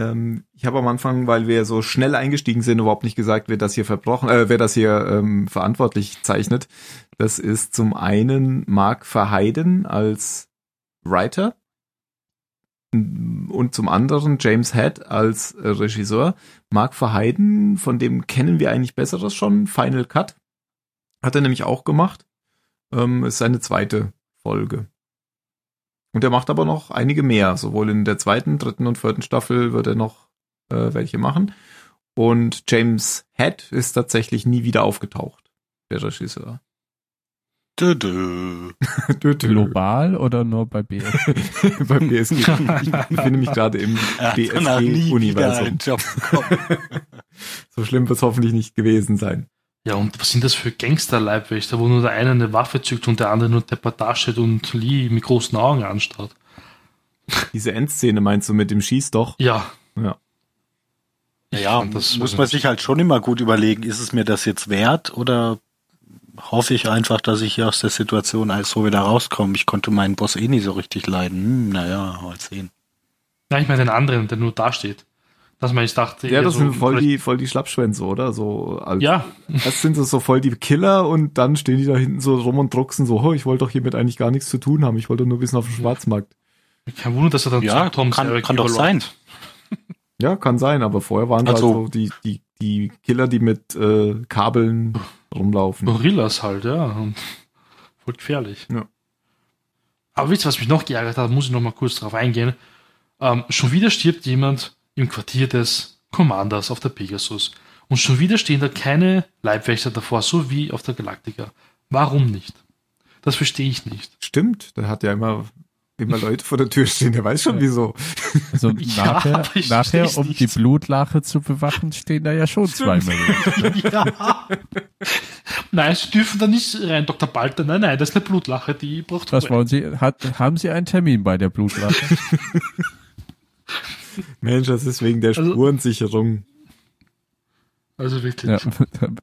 Ähm, ich habe am Anfang, weil wir so schnell eingestiegen sind, überhaupt nicht gesagt, wer das hier verbrochen, äh, wer das hier ähm, verantwortlich zeichnet. Das ist zum einen Mark Verheiden als Writer und zum anderen James Head als äh, Regisseur. Mark Verheiden, von dem kennen wir eigentlich Besseres schon. Final Cut hat er nämlich auch gemacht. Ähm, ist seine zweite Folge. Und er macht aber noch einige mehr. Sowohl in der zweiten, dritten und vierten Staffel wird er noch äh, welche machen. Und James Head ist tatsächlich nie wieder aufgetaucht, der Regisseur. (laughs) Dö, dö. Global oder nur bei BS? (laughs) Beim BSG. Ich befinde mich gerade im (laughs) Er BSG-Universum. So schlimm wird es hoffentlich nicht gewesen sein. Ja, und was sind das für Gangster-Leibwächter, wo nur der eine eine Waffe zückt und der andere nur deppert steht und Lee mit großen Augen anstarrt? Diese Endszene meinst du mit dem Schieß doch? Ja. Ja. Ja, fand das muss so man sich halt schon immer gut überlegen, ist es mir das jetzt wert oder hoffe ich einfach, dass ich hier aus der Situation als so wieder rauskomme. Ich konnte meinen Boss eh nie so richtig leiden. Hm, naja, mal sehen. Nein, ich meine den anderen, der nur da steht. Dass man ich dachte, Ja, das so, sind voll die, voll die Schlappschwänze, oder? So als, Ja, Erst sind es so voll die Killer und dann stehen die da hinten so rum und drucksen so, oh, ich wollte doch hiermit eigentlich gar nichts zu tun haben. Ich wollte nur bisschen auf den Schwarzmarkt. kein Wunder, dass er dann Ja, zu Tom kann, kann doch sein. Ja, kann sein, aber vorher waren da Also- so die, die, die Killer, die mit äh, Kabeln rumlaufen. Gorillas halt, ja. Voll gefährlich. Ja. Aber wisst ihr, was mich noch geärgert hat, muss ich noch mal kurz drauf eingehen. Ähm, schon wieder stirbt jemand im Quartier des Commanders auf der Pegasus. Und schon wieder stehen da keine Leibwächter davor, so wie auf der Galactica. Warum nicht? Das verstehe ich nicht. Stimmt, der hat ja immer, immer Leute vor der Tür stehen, der weiß schon wieso. Also (laughs) Ja, nachher, ich nachher um nicht. die Blutlache zu bewachen, stehen da ja schon zwei Millionen. (laughs) ja. Nein, sie dürfen da nicht rein, Dr. Balter. Nein, nein, das ist eine Blutlache, die braucht Was Ruhe. wollen Sie? Hat, haben Sie einen Termin bei der Blutlache? (laughs) Mensch, das ist wegen der Also- Spurensicherung. Also wirklich. Ja,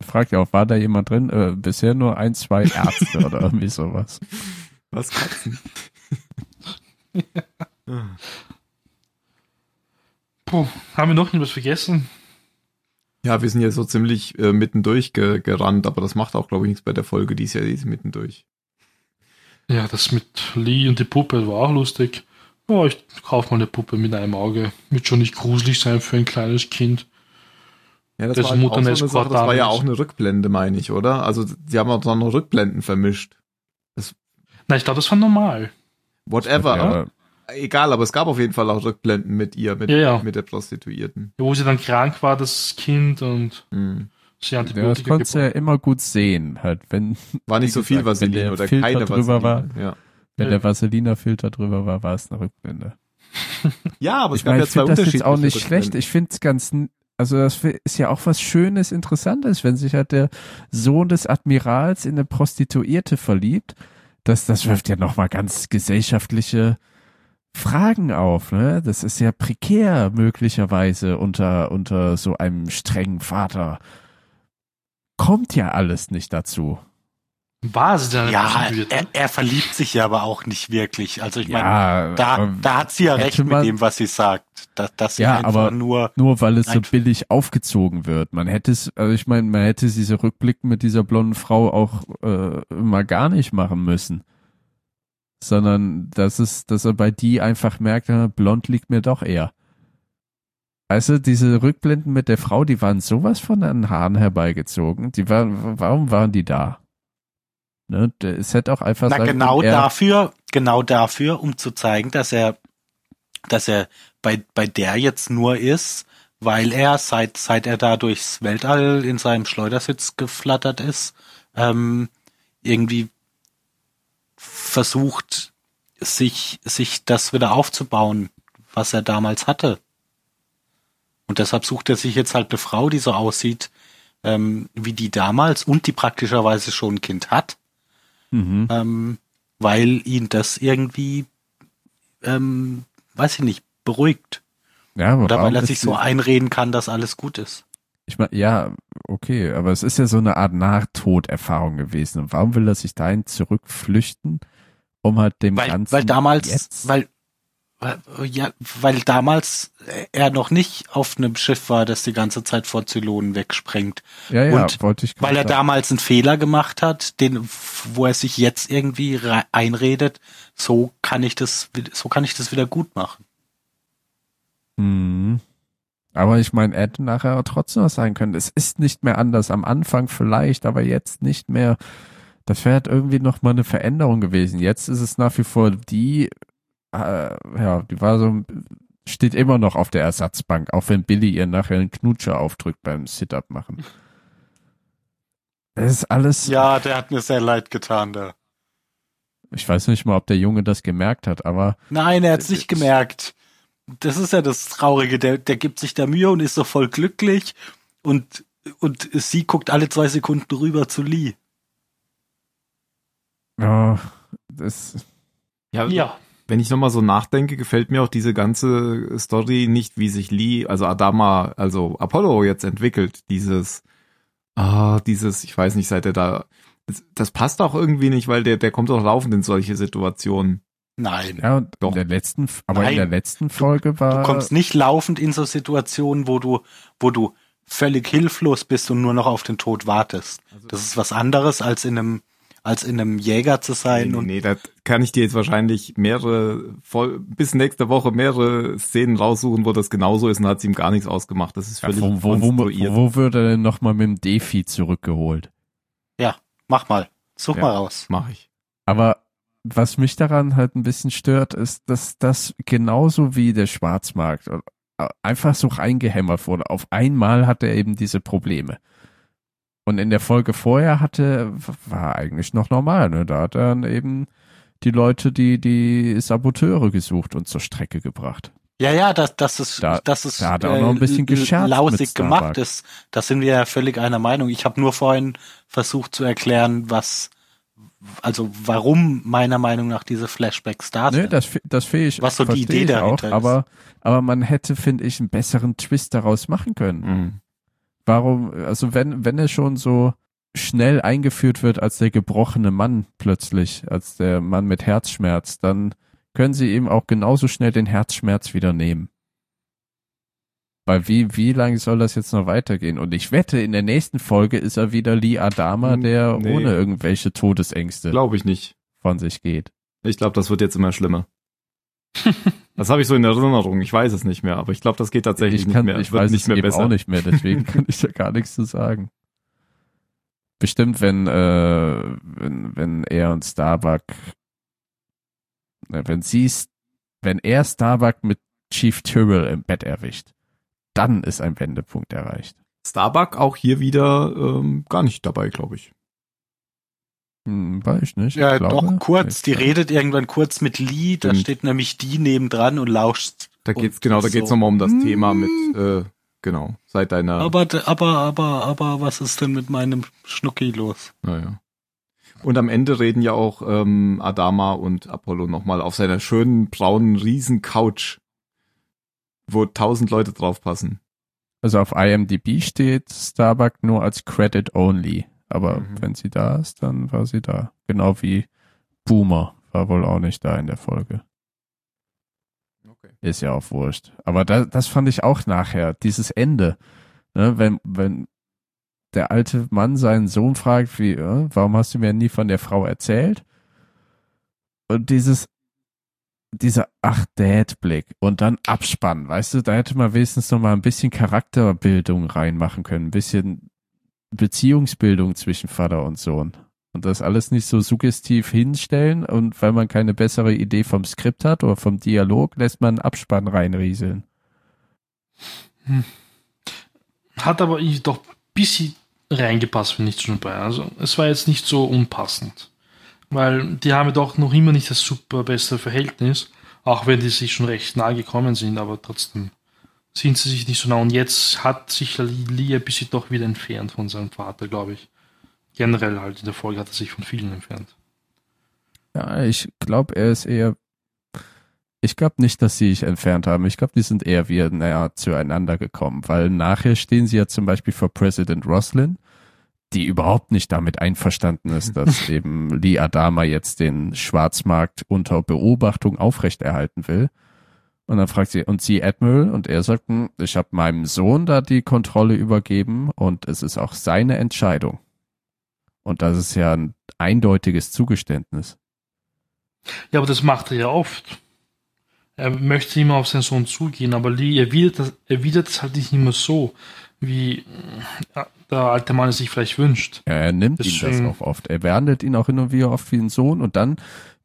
fragt ja auch, war da jemand drin? Äh, bisher nur ein, zwei Ärzte oder irgendwie sowas. Was Katzen? Puh, haben wir noch irgendwas vergessen? Ja, wir sind ja so ziemlich äh, mittendurch ge gerannt, aber das macht auch, glaube ich, nichts bei der Folge, die ist ja die ist mittendurch. Ja, das mit Lee und die Puppe war auch lustig. Ja, ich kaufe mal eine Puppe mit einem Auge. Wird schon nicht gruselig sein für ein kleines Kind. Ja, das Das war, halt auch so eine Sache, das war ja auch eine Rückblende, meine ich, oder? Also, sie haben auch dann noch Rückblenden vermischt. Nein, ich glaube, das war normal. Whatever. Ja, aber, egal, aber es gab auf jeden Fall auch Rückblenden mit ihr, mit, Ja, ja. mit der Prostituierten. Wo sie dann krank war, das Kind und Hm. sie ja, das Antibiotika konntest du ja immer gut sehen, halt, wenn, War nicht so viel gesagt, wenn Vaseline der oder Filter keine drüber Vaseline. Ja. wenn Ja. der Vaselina-Filter drüber war, war es eine Rückblende. (laughs) ja, aber es Ich gab meine, ja ich zwei finde das jetzt auch nicht schlecht. Ich finde es ganz, also das ist ja auch was Schönes, Interessantes, wenn sich halt der Sohn des Admirals in eine Prostituierte verliebt. Das, das wirft ja nochmal ganz gesellschaftliche Fragen auf, ne? Das ist ja prekär möglicherweise unter, unter so einem strengen Vater. Kommt ja alles nicht dazu. War sie dann Ja, er, ne? er verliebt sich ja aber auch nicht wirklich. Also ich meine, Ja, da, aber da hat sie ja recht mit man- dem, was sie sagt. Dass, dass sie Ja, einfach aber- nur nur weil es so billig aufgezogen wird. Man hätte es, also ich meine, man hätte diese Rückblicken mit dieser blonden Frau auch äh, mal gar nicht machen müssen. Sondern dass es, dass er bei die einfach merkt, äh, blond liegt mir doch eher. Du, diese Rückblenden mit der Frau, die waren sowas von an den Haaren herbeigezogen. Die waren, warum waren die da? Ne, es hätte auch einfach Na sein genau dafür, genau dafür, um zu zeigen, dass er, dass er bei, bei der jetzt nur ist, weil er, seit, seit er da durchs Weltall in seinem Schleudersitz geflattert ist, ähm, irgendwie versucht, sich, sich das wieder aufzubauen, was er damals hatte. Und deshalb sucht er sich jetzt halt eine Frau, die so aussieht, ähm, wie die damals und die praktischerweise schon ein Kind hat Mhm. ähm, weil ihn das irgendwie, ähm, weiß ich nicht, beruhigt. Ja, aber Oder weil er sich so einreden kann, dass alles gut ist. Ich meine, ja, okay, aber es ist ja so eine Art Nahtoderfahrung gewesen. Und warum will er sich dahin zurückflüchten, um halt dem Weil, Ganzen weil damals, jetzt, weil, ja, weil damals er noch nicht auf einem Schiff war, das die ganze Zeit vor Zylonen wegsprengt. ja, ja, und wollte ich Weil er sagen. damals einen Fehler gemacht hat, den, wo er sich jetzt irgendwie einredet, so kann ich das, so kann ich das wieder gut machen. Mhm. Aber ich meine, er hätte nachher trotzdem was sein können. Es ist nicht mehr anders. Am Anfang vielleicht, aber jetzt nicht mehr. Das wäre halt irgendwie noch mal eine Veränderung gewesen. Jetzt ist es nach wie vor die, äh, ja, die war so, steht immer noch auf der Ersatzbank, auch wenn Billy ihr nachher einen Knutscher aufdrückt beim Sit-Up machen. Das ist alles, Ja, der hat mir sehr leid getan, der. ich weiß nicht mal, ob der Junge das gemerkt hat, aber Nein, er hat's nicht gemerkt. Das ist ja das Traurige. Der, der gibt sich da Mühe und ist so voll glücklich und, und sie guckt alle zwei Sekunden rüber zu Lee. ja, das, Ja, Ja. Wenn ich nochmal so nachdenke, gefällt mir auch diese ganze Story nicht, wie sich Lee, also Adama, also Apollo jetzt entwickelt. Dieses, ah, dieses, ich weiß nicht, seit er da, das, das passt auch irgendwie nicht, weil der, der kommt doch laufend in solche Situationen. Nein. ja, Doch. in der letzten, aber Nein. in der letzten Folge war, Du kommst nicht laufend in so Situationen, wo du, wo du völlig hilflos bist und nur noch auf den Tod wartest. Das ist was anderes als in einem, als in einem Jäger zu sein nee, und nee, da kann ich dir jetzt wahrscheinlich mehrere, voll, bis nächste Woche mehrere Szenen raussuchen, wo das genauso ist und hat es ihm gar nichts ausgemacht. Das ist ja, völlig wo, wo, wo, konstruiert. wo wird er denn nochmal mit dem Defi zurückgeholt? mach mal. Such Ja. mal raus. Mach ich. Aber was mich daran halt ein bisschen stört, ist, dass das genauso wie der Schwarzmarkt äh, einfach so reingehämmert wurde. Auf einmal hatte er eben diese Probleme. Und in der Folge vorher hatte, war eigentlich noch normal, ne? Da hat er dann eben die Leute, die, die Saboteure gesucht und zur Strecke gebracht. Ja, ja, das, das ist, Da- das ist da hat er auch noch ein bisschen l- l- gescherzt lausig gemacht. Das, das sind wir ja völlig einer Meinung. Ich habe nur vorhin versucht zu erklären, was, also warum meiner Meinung nach diese Flashbacks da sind. Ne, das, das finde ich, Was so die verstehe Idee ich auch, dahinter ist. aber, aber man hätte, finde ich, einen besseren Twist daraus machen können. Mhm. Warum, also wenn, wenn er schon so schnell eingeführt wird als der gebrochene Mann plötzlich, als der Mann mit Herzschmerz, dann können sie ihm auch genauso schnell den Herzschmerz wieder nehmen. Weil wie, wie lange soll das jetzt noch weitergehen? Und ich wette, in der nächsten Folge ist er wieder Lee Adama, Hm, der nee. ohne irgendwelche Todesängste Glaube ich nicht. von sich geht. Ich glaube, das wird jetzt immer schlimmer. Das habe ich so in Erinnerung. Ich weiß es nicht mehr, aber ich glaube, das geht tatsächlich ich kann, nicht mehr. Ich weiß nicht es mehr besser. auch nicht mehr, deswegen (laughs) kann ich da gar nichts zu sagen. Bestimmt, wenn, äh, wenn, wenn er und Starbuck, wenn sie, wenn er Starbuck mit Chief Tyrrell im Bett erwischt, dann ist ein Wendepunkt erreicht. Starbuck auch hier wieder ähm, gar nicht dabei, glaube ich. Hm, weiß ich nicht. ja, ich glaube, doch kurz. Die redet irgendwann kurz mit Lee. Da Stimmt. steht nämlich die nebendran und lauscht. Da geht's genau, da so. geht's nochmal um das Hm. Thema mit äh, genau seit deiner. Aber, aber, aber, aber, was ist denn mit meinem Schnucki los? Naja. Und am Ende reden ja auch ähm, Adama und Apollo nochmal auf seiner schönen braunen riesen Couch, wo tausend Leute draufpassen. Also auf IMDb steht Starbuck nur als Credit Only. Aber Mhm. wenn sie da ist, dann war sie da. Genau wie Boomer war wohl auch nicht da in der Folge. Okay. Ist ja auch wurscht. Aber da, das fand ich auch nachher, dieses Ende. Ne, wenn, wenn der alte Mann seinen Sohn fragt, wie, äh, warum hast du mir nie von der Frau erzählt? Und dieses, dieser Ach Dad-Blick und dann Abspann, weißt du, da hätte man wenigstens noch mal ein bisschen Charakterbildung reinmachen können, ein bisschen Beziehungsbildung zwischen Vater und Sohn. Und das alles nicht so suggestiv hinstellen und weil man keine bessere Idee vom Skript hat oder vom Dialog, lässt man einen Abspann reinrieseln. Hat aber doch ein bisschen reingepasst, finde ich schon bei. Also es war jetzt nicht so unpassend. Weil die haben doch noch immer nicht das super beste Verhältnis, auch wenn die sich schon recht nahe gekommen sind, aber trotzdem sind sie sich nicht so nah. Und jetzt hat sich Lee ein bisschen doch wieder entfernt von seinem Vater, glaube ich. Generell halt in der Folge hat er sich von vielen entfernt. Ja, ich glaube, er ist eher. Ich glaube nicht, dass sie sich entfernt haben. Ich glaube, die sind eher wieder näher zueinander gekommen, weil nachher stehen sie ja zum Beispiel vor President Roslin, die überhaupt nicht damit einverstanden ist, dass (laughs) eben Lee Adama jetzt den Schwarzmarkt unter Beobachtung aufrechterhalten will. Und dann fragt sie, und sie Admiral? Und er sagt, hm, ich habe meinem Sohn da die Kontrolle übergeben und es ist auch seine Entscheidung. Und das ist ja ein eindeutiges Zugeständnis. Ja, aber das macht er ja oft. Er möchte immer auf seinen Sohn zugehen, aber Lee erwidert das, erwidert das halt nicht immer so, wie der alte Mann es sich vielleicht wünscht. Ja, er nimmt ihn das Deswegen- auch oft. Er behandelt ihn auch hin und wieder oft wie ein Sohn und dann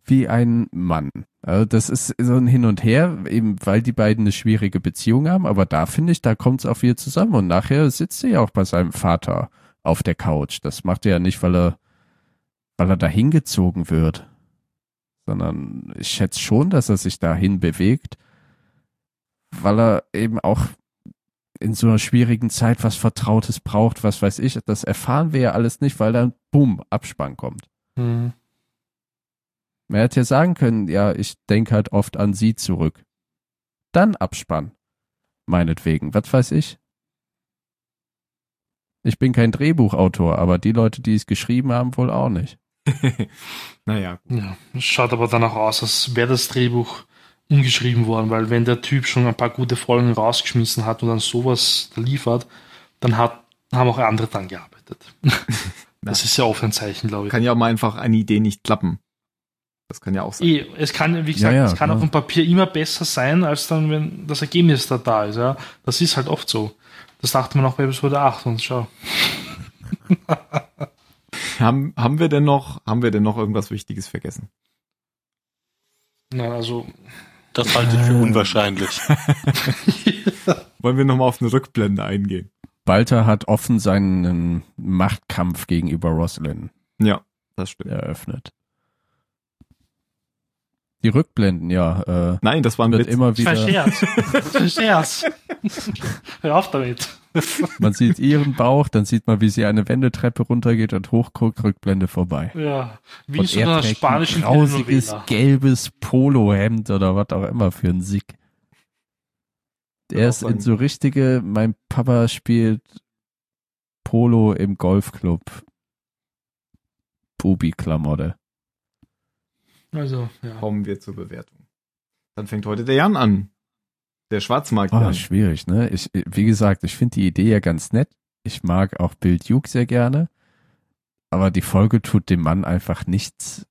wie ein Mann. Also das ist so ein Hin und Her, eben weil die beiden eine schwierige Beziehung haben, aber da finde ich, da kommt es auf ihr zusammen und nachher sitzt er ja auch bei seinem Vater auf der Couch. Das macht er ja nicht, weil er, weil er dahin gezogen wird, sondern ich schätze schon, dass er sich dahin bewegt, weil er eben auch in so einer schwierigen Zeit was Vertrautes braucht, was weiß ich. Das erfahren wir ja alles nicht, weil dann, bumm, Abspann kommt. Hm. Man hätte ja sagen können, ja, ich denke halt oft an sie zurück. Dann Abspann. Meinetwegen, was weiß ich. Ich bin kein Drehbuchautor, aber die Leute, die es geschrieben haben, wohl auch nicht. (laughs) naja, Ja, es schaut aber danach aus, als wäre das Drehbuch umgeschrieben worden, weil wenn der Typ schon ein paar gute Folgen rausgeschmissen hat und dann sowas liefert, dann hat, haben auch andere dran gearbeitet. (laughs) das ist ja oft ein Zeichen, glaube ich. kann ja auch mal einfach eine Idee nicht klappen. Das kann ja auch sein. Eh, es kann, wie gesagt, Ja, ja, es kann klar. auf dem Papier immer besser sein, als dann, wenn das Ergebnis da da ist. Ja? Das ist halt oft so. Das dachte man auch bei Episode 8 und schau. (laughs) Haben, haben wir denn noch, haben wir denn noch irgendwas Wichtiges vergessen? Nein, also, Das halte ich für unwahrscheinlich. (laughs) Wollen wir nochmal auf eine Rückblende eingehen? Balter hat offen seinen Machtkampf gegenüber Roslyn Ja, das stimmt. eröffnet. Die Rückblenden, ja, äh, Nein, das war ein wird Witz. immer wieder, Scherz. Das (laughs) war ein Scherz. Hör auf damit. man sieht ihren Bauch, dann sieht man, wie sie eine Wendeltreppe runtergeht und hochguckt, Rückblende vorbei. Ja, wie in so er einer trägt ein spanischen grausiges, Telenovela. gelbes Polohemd oder was auch immer für ein Sick. Der Ja, ist in ein- so richtige, mein Papa spielt Polo im Golfclub. Bubi-Klamotte. Also, ja. Kommen wir zur Bewertung. Dann fängt heute der Jan an. Der Schwarzmarkt Oh, schwierig, ne? Ich, wie gesagt, ich finde die Idee ja ganz nett. Ich mag auch Bill Duke sehr gerne. Aber die Folge tut dem Mann einfach nichts,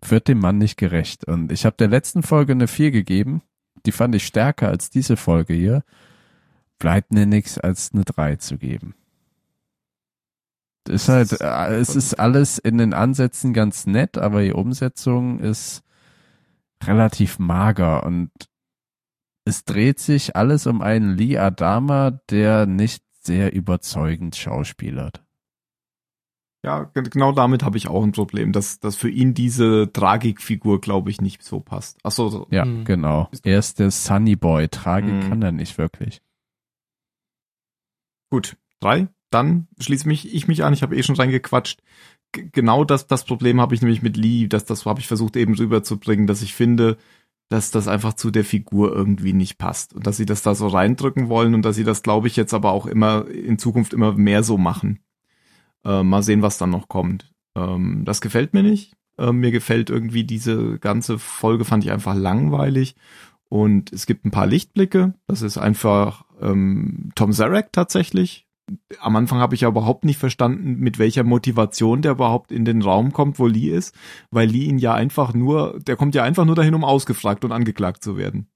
wird dem Mann nicht gerecht. Und ich habe der letzten Folge eine 4 gegeben. Die fand ich stärker als diese Folge hier. Bleibt mir nichts als eine 3 zu geben. Ist halt, äh, es ist alles in den Ansätzen ganz nett, aber die Umsetzung ist relativ mager und es dreht sich alles um einen Lee Adama, der nicht sehr überzeugend schauspielert. Ja, genau damit habe ich auch ein Problem, dass, dass für ihn diese Tragikfigur, glaube ich, nicht so passt. Ach so, so. Ja, Mhm. genau. Er ist der Sunny Boy. Tragik Mhm. kann er nicht wirklich. gut. Drei. Dann schließe mich ich mich an. Ich habe eh schon reingequatscht. G genau das, das Problem habe ich nämlich mit Lee. Das, das habe ich versucht eben rüberzubringen, dass ich finde, dass das einfach zu der Figur irgendwie nicht passt und dass sie das da so reindrücken wollen und dass sie das, glaube ich, jetzt aber auch immer in Zukunft immer mehr so machen. Äh, mal sehen, was dann noch kommt. Ähm, das gefällt mir nicht. Äh, mir gefällt irgendwie diese ganze Folge fand ich einfach langweilig. Und es gibt ein paar Lichtblicke. Das ist einfach ähm, Tom Zarek tatsächlich. Am Anfang habe ich ja überhaupt nicht verstanden, mit welcher Motivation der überhaupt in den Raum kommt, wo Lee ist, weil Lee ihn ja einfach nur, der kommt ja einfach nur dahin, um ausgefragt und angeklagt zu werden.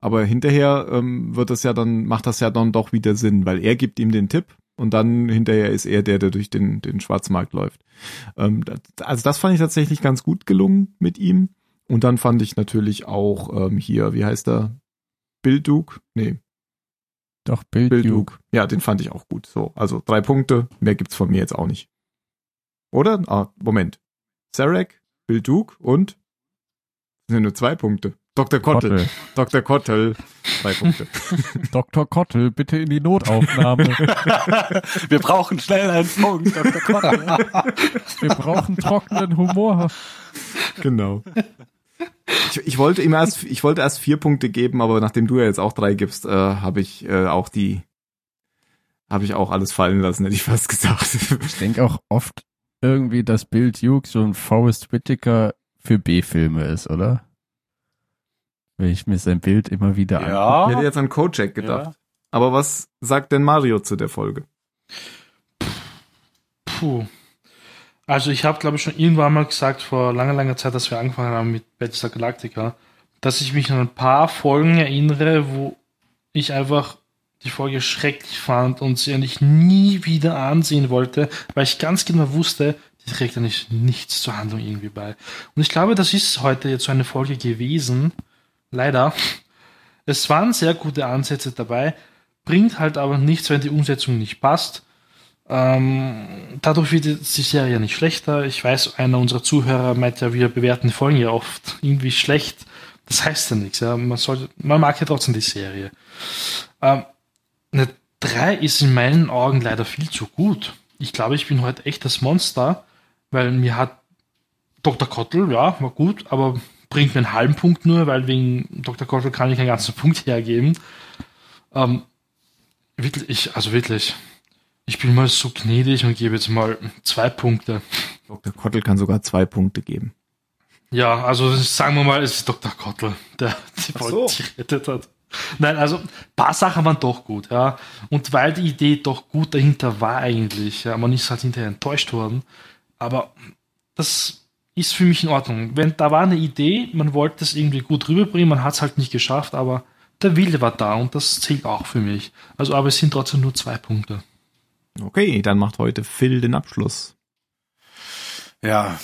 Aber hinterher ähm, wird das ja dann, macht das ja dann doch wieder Sinn, weil er gibt ihm den Tipp und dann hinterher ist er der, der durch den, den Schwarzmarkt läuft. Ähm, also das fand ich tatsächlich ganz gut gelungen mit ihm. Und dann fand ich natürlich auch ähm, hier, wie heißt er? Bill Duke? Nee. Doch, Bill, Bill Duke. Duke. Ja, den fand ich auch gut. So, also drei Punkte, mehr gibt's von mir jetzt auch nicht. Oder? Ah, Moment. Sarek, Bill Duke und das sind nur zwei Punkte. Dr. Kottel. Kottel. Dr. Kottel. Zwei Punkte. (laughs) Dr. Kottel, bitte in die Notaufnahme. (laughs) Wir brauchen schnell einen Punkt. Dr. Kottel. Wir brauchen trockenen Humor. genau. Ich, ich wollte ihm erst, ich wollte erst vier Punkte geben, aber nachdem du ja jetzt auch drei gibst, äh, habe ich äh, auch die, habe ich auch alles fallen lassen, hätte ich fast gesagt. Ich denke auch oft irgendwie, dass Bill Duke so ein Forrest Whitaker für B-Filme ist, oder? Wenn ich mir sein Bild immer wieder angucke. Ich hätte Ja. jetzt an Kojak gedacht. Aber was sagt denn Mario zu der Folge? Puh. Also ich habe, glaube ich, schon irgendwann mal gesagt, vor langer, langer Zeit, dass wir angefangen haben mit Battlestar Galactica, dass ich mich an ein paar Folgen erinnere, wo ich einfach die Folge schrecklich fand und sie eigentlich nie wieder ansehen wollte, weil ich ganz genau wusste, die trägt nicht nichts zur Handlung irgendwie bei. Und ich glaube, das ist heute jetzt so eine Folge gewesen. Leider. Es waren sehr gute Ansätze dabei, bringt halt aber nichts, wenn die Umsetzung nicht passt. Ähm, dadurch wird die Serie nicht schlechter. Ich weiß, einer unserer Zuhörer meint ja, wir bewerten die Folgen ja oft irgendwie schlecht. Das heißt ja nichts. Ja. Man, sollte, man mag ja trotzdem die Serie. Ähm, eine 3 ist in meinen Augen leider viel zu gut. Ich glaube, ich bin heute echt das Monster, weil mir hat Dr. Kottel, ja, war gut, aber bringt mir einen halben Punkt nur, weil wegen Dr. Kottel kann ich einen ganzen (laughs) Punkt hergeben. Ähm, wirklich, ich, also wirklich, ich bin mal so gnädig und gebe jetzt mal zwei Punkte. Dr. Kottel kann sogar zwei Punkte geben. Ja, also sagen wir mal, es ist Dr. Kottel, der die Folge so. gerettet hat. Nein, also ein paar Sachen waren doch gut, ja. Und weil die Idee doch gut dahinter war eigentlich, ja, man ist halt hinterher enttäuscht worden. Aber das ist für mich in Ordnung. Wenn da war eine Idee, man wollte es irgendwie gut rüberbringen, man hat es halt nicht geschafft, aber der Wille war da und das zählt auch für mich. Also, aber es sind trotzdem nur zwei Punkte. Okay, dann macht heute Phil den Abschluss. Ja,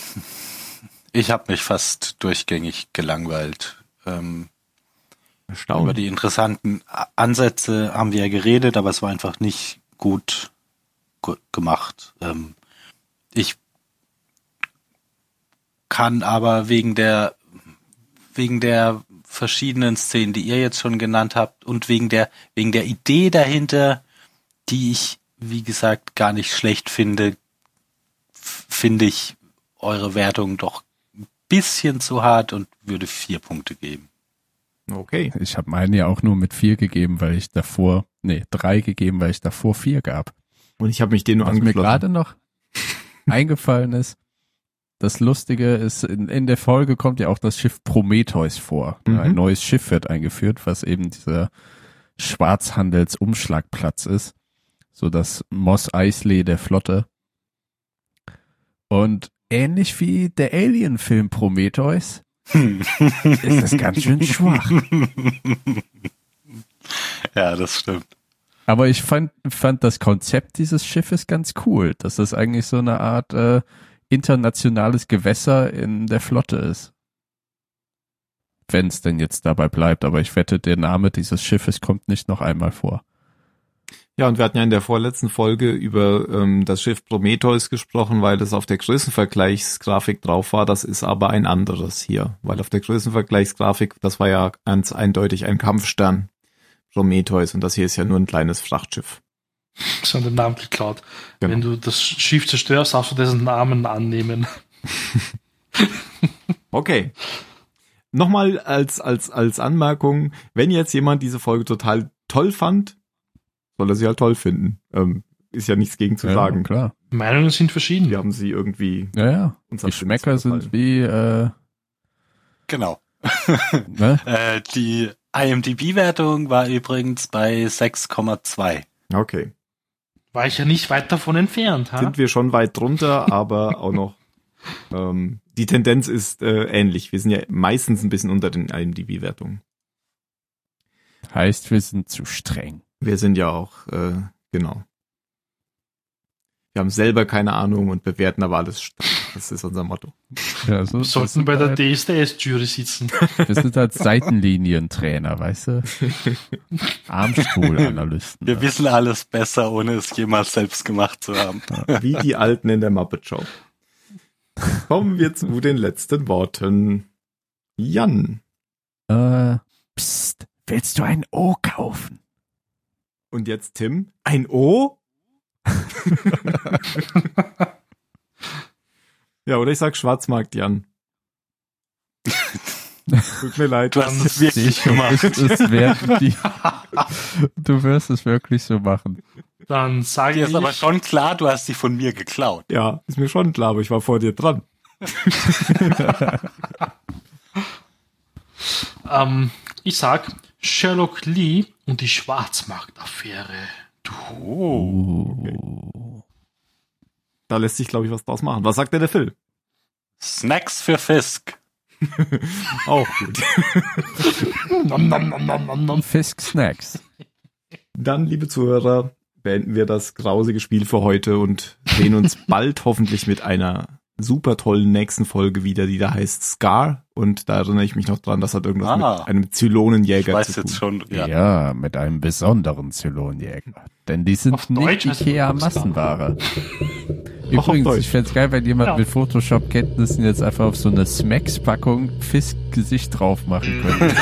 ich habe mich fast durchgängig gelangweilt. Ähm, über Erstaunlich. die interessanten Ansätze haben wir ja geredet, aber es war einfach nicht gut, gut gemacht. Ähm, ich kann aber wegen der wegen der verschiedenen Szenen, die ihr jetzt schon genannt habt und wegen der wegen der Idee dahinter, die ich wie gesagt gar nicht schlecht finde, finde ich eure Wertung doch ein bisschen zu hart und würde vier Punkte geben. Okay. Ich habe meinen ja auch nur mit vier gegeben, weil ich davor, nee, drei gegeben, weil ich davor vier gab. Und ich habe mich den nur Was mir gerade noch (laughs) eingefallen ist, das Lustige ist, in, in der Folge kommt ja auch das Schiff Prometheus vor. Mhm. Ein neues Schiff wird eingeführt, was eben dieser Schwarzhandelsumschlagplatz ist. So das Moss Eisley der Flotte. Und ähnlich wie der Alien-Film Prometheus ist das ganz schön schwach. Ja, das stimmt. Aber ich fand, fand das Konzept dieses Schiffes ganz cool, dass das eigentlich so eine Art äh, internationales Gewässer in der Flotte ist. Wenn es denn jetzt dabei bleibt, aber ich wette, der Name dieses Schiffes kommt nicht noch einmal vor. Ja, und wir hatten ja in der vorletzten Folge über ähm, das Schiff Prometheus gesprochen, weil das auf der Größenvergleichsgrafik drauf war. Das ist aber ein anderes hier, weil auf der Größenvergleichsgrafik, das war ja ganz eindeutig ein Kampfstern Prometheus und das hier ist ja nur ein kleines Frachtschiff. Das haben den Namen geklaut. Genau. Wenn du das Schiff zerstörst, darfst du dessen Namen annehmen. (laughs) Okay. Nochmal als, als, als Anmerkung, wenn jetzt jemand diese Folge total toll fand, soll er sie halt toll finden. Ähm, ist ja nichts gegen zu ja, sagen. klar. Meinungen sind verschieden. Wir haben sie irgendwie Ja, ja. Die Schmecker sind wie, äh, Genau. (laughs) ne? Äh, die IMDb-Wertung war übrigens bei 6,2. Okay. War ich ja nicht weit davon entfernt. Ha? Sind wir schon weit drunter, aber auch noch (laughs) ähm, die Tendenz ist äh, ähnlich. Wir sind ja meistens ein bisschen unter den IMDb-Wertungen. Heißt, wir sind zu streng. Wir sind ja auch, äh, genau. Wir haben selber keine Ahnung und bewerten aber alles. stark. Das ist unser Motto. Ja, so, Wir das sollten bei der halt, DSDS-Jury sitzen. Wir sind halt Seitenlinientrainer, weißt du? Armstuhlanalysten. Wir wissen alles besser, ohne es jemals selbst gemacht zu haben. Wie die Alten in der Muppet Show. Kommen wir zu den letzten Worten. Jan. Äh, psst, willst du ein O kaufen? Und jetzt Tim. Ein O? ja, oder ich sag Schwarzmarkt, Jan. Tut mir leid. Du hast es wirklich gemacht. Die, du wirst es wirklich so machen. Dann sage Dir ich, ist aber schon klar, du hast sie von mir geklaut. Ja, ist mir schon klar, aber ich war vor dir dran. ähm, ich sag Sherlock Lee und die Schwarzmarktaffäre. Oh. Da lässt sich, glaube ich, was draus machen. Was sagt denn der Phil? Snacks für Fisk. (laughs) Auch gut. Nom, nom, nom, nom, nom, nom. Fisk Snacks. Dann, liebe Zuhörer, beenden wir das grausige Spiel für heute und sehen uns (laughs) bald hoffentlich mit einer super tollen nächsten Folge wieder, die da heißt Scar. Und da erinnere ich mich noch dran, das hat irgendwas Ah. mit einem Ich Zylonenjäger weiß zu tun. jetzt schon. Ja. Ja. mit einem besonderen Zylonjäger. Denn die sind Auf nicht heißt es Ikea Rockstar. Massenware. Auch auf Übrigens, ich fänd's geil, wenn jemand Ja. mit Photoshop-Kenntnissen jetzt einfach auf so eine Smacks-Packung Fisk-Gesicht drauf machen könnte.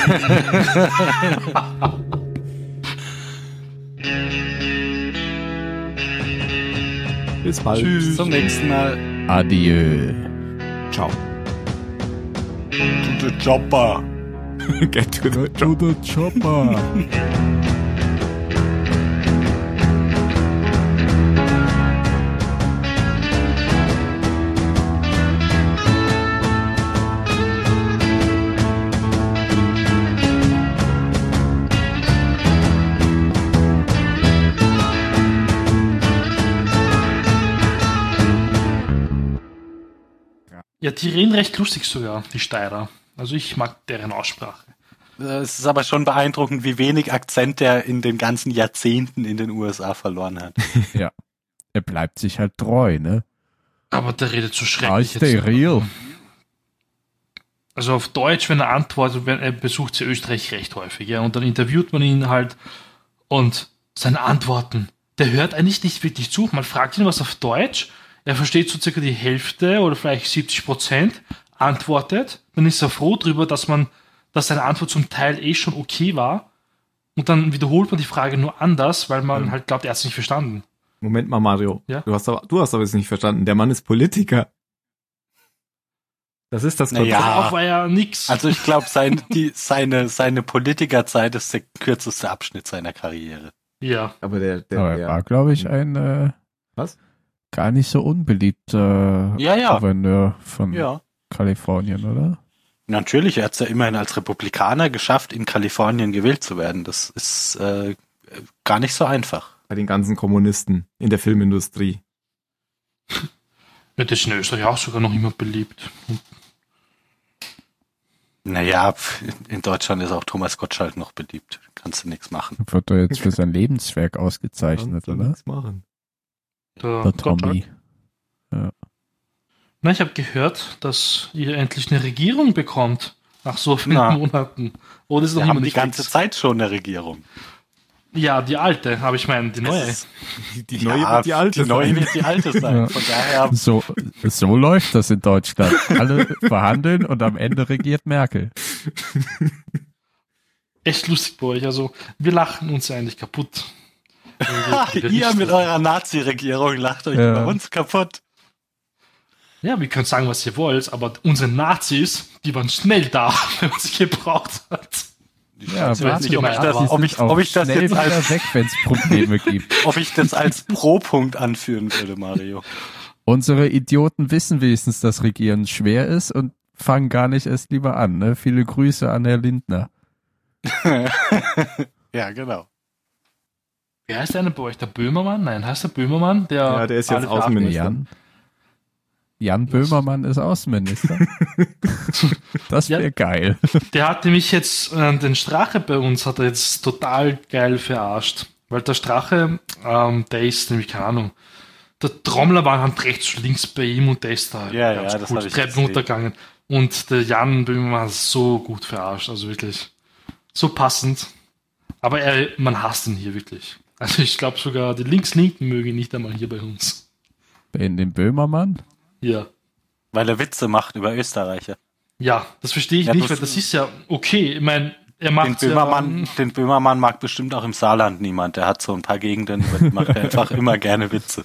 Bis bald. Bis zum nächsten Mal. Adieu. Ciao. Du Chopper. (laughs) Get to the the chopper. (laughs) die reden recht lustig sogar, die Steirer. Also ich mag deren Aussprache. Es ist aber schon beeindruckend, wie wenig Akzent er in den ganzen Jahrzehnten in den USA verloren hat. (laughs) Er bleibt sich halt treu, ne? Aber der redet so schrecklich. stay jetzt. real. Also auf Deutsch, wenn er antwortet, wenn er besucht ja Österreich recht häufig, ja, und dann interviewt man ihn halt und seine Antworten, der hört eigentlich nicht wirklich zu. Man fragt ihn was auf Deutsch, er versteht so circa die Hälfte oder vielleicht 70 Prozent, antwortet, dann ist er froh drüber, dass man, dass seine Antwort zum Teil eh schon okay war und dann wiederholt man die Frage nur anders, weil man Ja. halt glaubt, er hat es nicht verstanden. Moment mal, Mario. Ja? Du hast aber, du hast aber jetzt nicht verstanden. Der Mann ist Politiker. Das ist das Naja. Konzept. Auch war ja nix. Also ich glaube, sein, (laughs) die, seine, seine Politikerzeit ist der kürzeste Abschnitt seiner Karriere. ja. Aber der, der, Aber er der war, glaube ich, ein äh, Was? Gar nicht so unbeliebter Ja, ja. Gouverneur von Ja. Kalifornien, oder? Natürlich, er hat es ja immerhin als Republikaner geschafft, in Kalifornien gewählt zu werden. Das ist äh, gar nicht so einfach. bei den ganzen Kommunisten in der Filmindustrie. ja. Das ist in Österreich auch sogar noch immer beliebt. Naja, in Deutschland ist auch Thomas Gottschalk noch beliebt. Kannst du nichts machen. Wird er jetzt für sein Lebenswerk ausgezeichnet, Kannst du oder? nichts machen. Der Der. Tommy. Na, ich habe gehört, dass ihr endlich eine Regierung bekommt. Nach so vielen Na. Monaten. Oder ist noch Wir immer haben die ganze fix? Zeit schon eine Regierung. Ja, die alte, aber ich meine, die neue. Ist- Die, die neue ja, wird die alte Die neue wird die alte sein. Ja. Von daher, So, so läuft das in Deutschland. Alle verhandeln und am Ende regiert Merkel. Echt lustig bei euch. Also, wir lachen uns ja eigentlich kaputt. (laughs) Ihr mit eurer Nazi-Regierung lacht euch Ja. bei uns kaputt. Ja, wir können sagen, was ihr wollt, aber unsere Nazis, die waren schnell da, (laughs) wenn man sie gebraucht hat. Ich Ja, weiß nicht, ob ich das, ob sind ich, ob ich das jetzt als, weg, wenn es Probleme gibt. (laughs) ob ich das als Pro-Punkt anführen würde, Mario. Unsere Idioten wissen wenigstens, dass Regieren schwer ist und fangen gar nicht erst lieber an. Ne? Viele Grüße an Herr Lindner. ja, genau. Wer heißt der eine bei euch? Der Böhmermann? Nein, heißt der Böhmermann? Der Ja, der ist jetzt Außenminister. Jan. Jan Böhmermann ist Außenminister. (laughs) das wäre Ja. geil. Der hat nämlich jetzt äh, den Strache bei uns, hat er jetzt total geil verarscht. Weil der Strache, ähm, der ist nämlich, keine Ahnung, der Trommler war Hand rechts, links bei ihm und der ist da Ja, ganz ja, das cool hab ich Treppen gesehen. runtergegangen. Und der Jan Böhmermann hat so gut verarscht, also wirklich so passend. Aber er, man hasst ihn hier wirklich. Also ich glaube sogar, die Links-Linken mögen ihn nicht einmal hier bei uns. In den Böhmermann? Ja. Weil er Witze macht über Österreicher. Ja, das verstehe ich Ja, nicht, das- weil das ist ja okay. Ich meine, er Den macht Böhmermann, ja, den Böhmermann mag bestimmt auch im Saarland niemand. Der hat so ein paar Gegenden, macht er einfach (laughs) immer gerne Witze.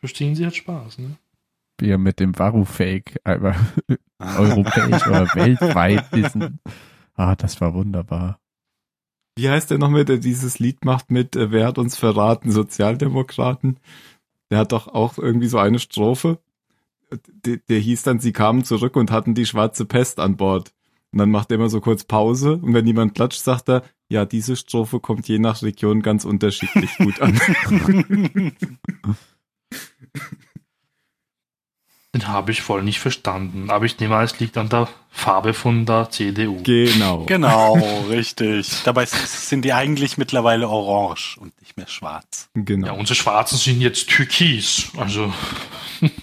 verstehen Sie hat Spaß, ne? Wie er mit dem Varu-Fake einmal (laughs) europäisch oder (laughs) weltweit diesen. Ah, das war wunderbar. Wie heißt der nochmal, der dieses Lied macht mit äh, Wer hat uns verraten? Sozialdemokraten. Der hat doch auch irgendwie so eine Strophe. Der, der hieß dann, sie kamen zurück und hatten die schwarze Pest an Bord. Und dann macht er immer so kurz Pause und wenn jemand klatscht, sagt er, ja, diese Strophe kommt je nach Region ganz unterschiedlich gut an. (laughs) (laughs) Den habe ich voll nicht verstanden. Aber ich nehme an, es liegt an der Farbe von der CDU. genau. Genau, (laughs) richtig. Dabei sind die eigentlich mittlerweile orange und nicht mehr schwarz. Genau. Ja, unsere Schwarzen sind jetzt türkis. Also (laughs)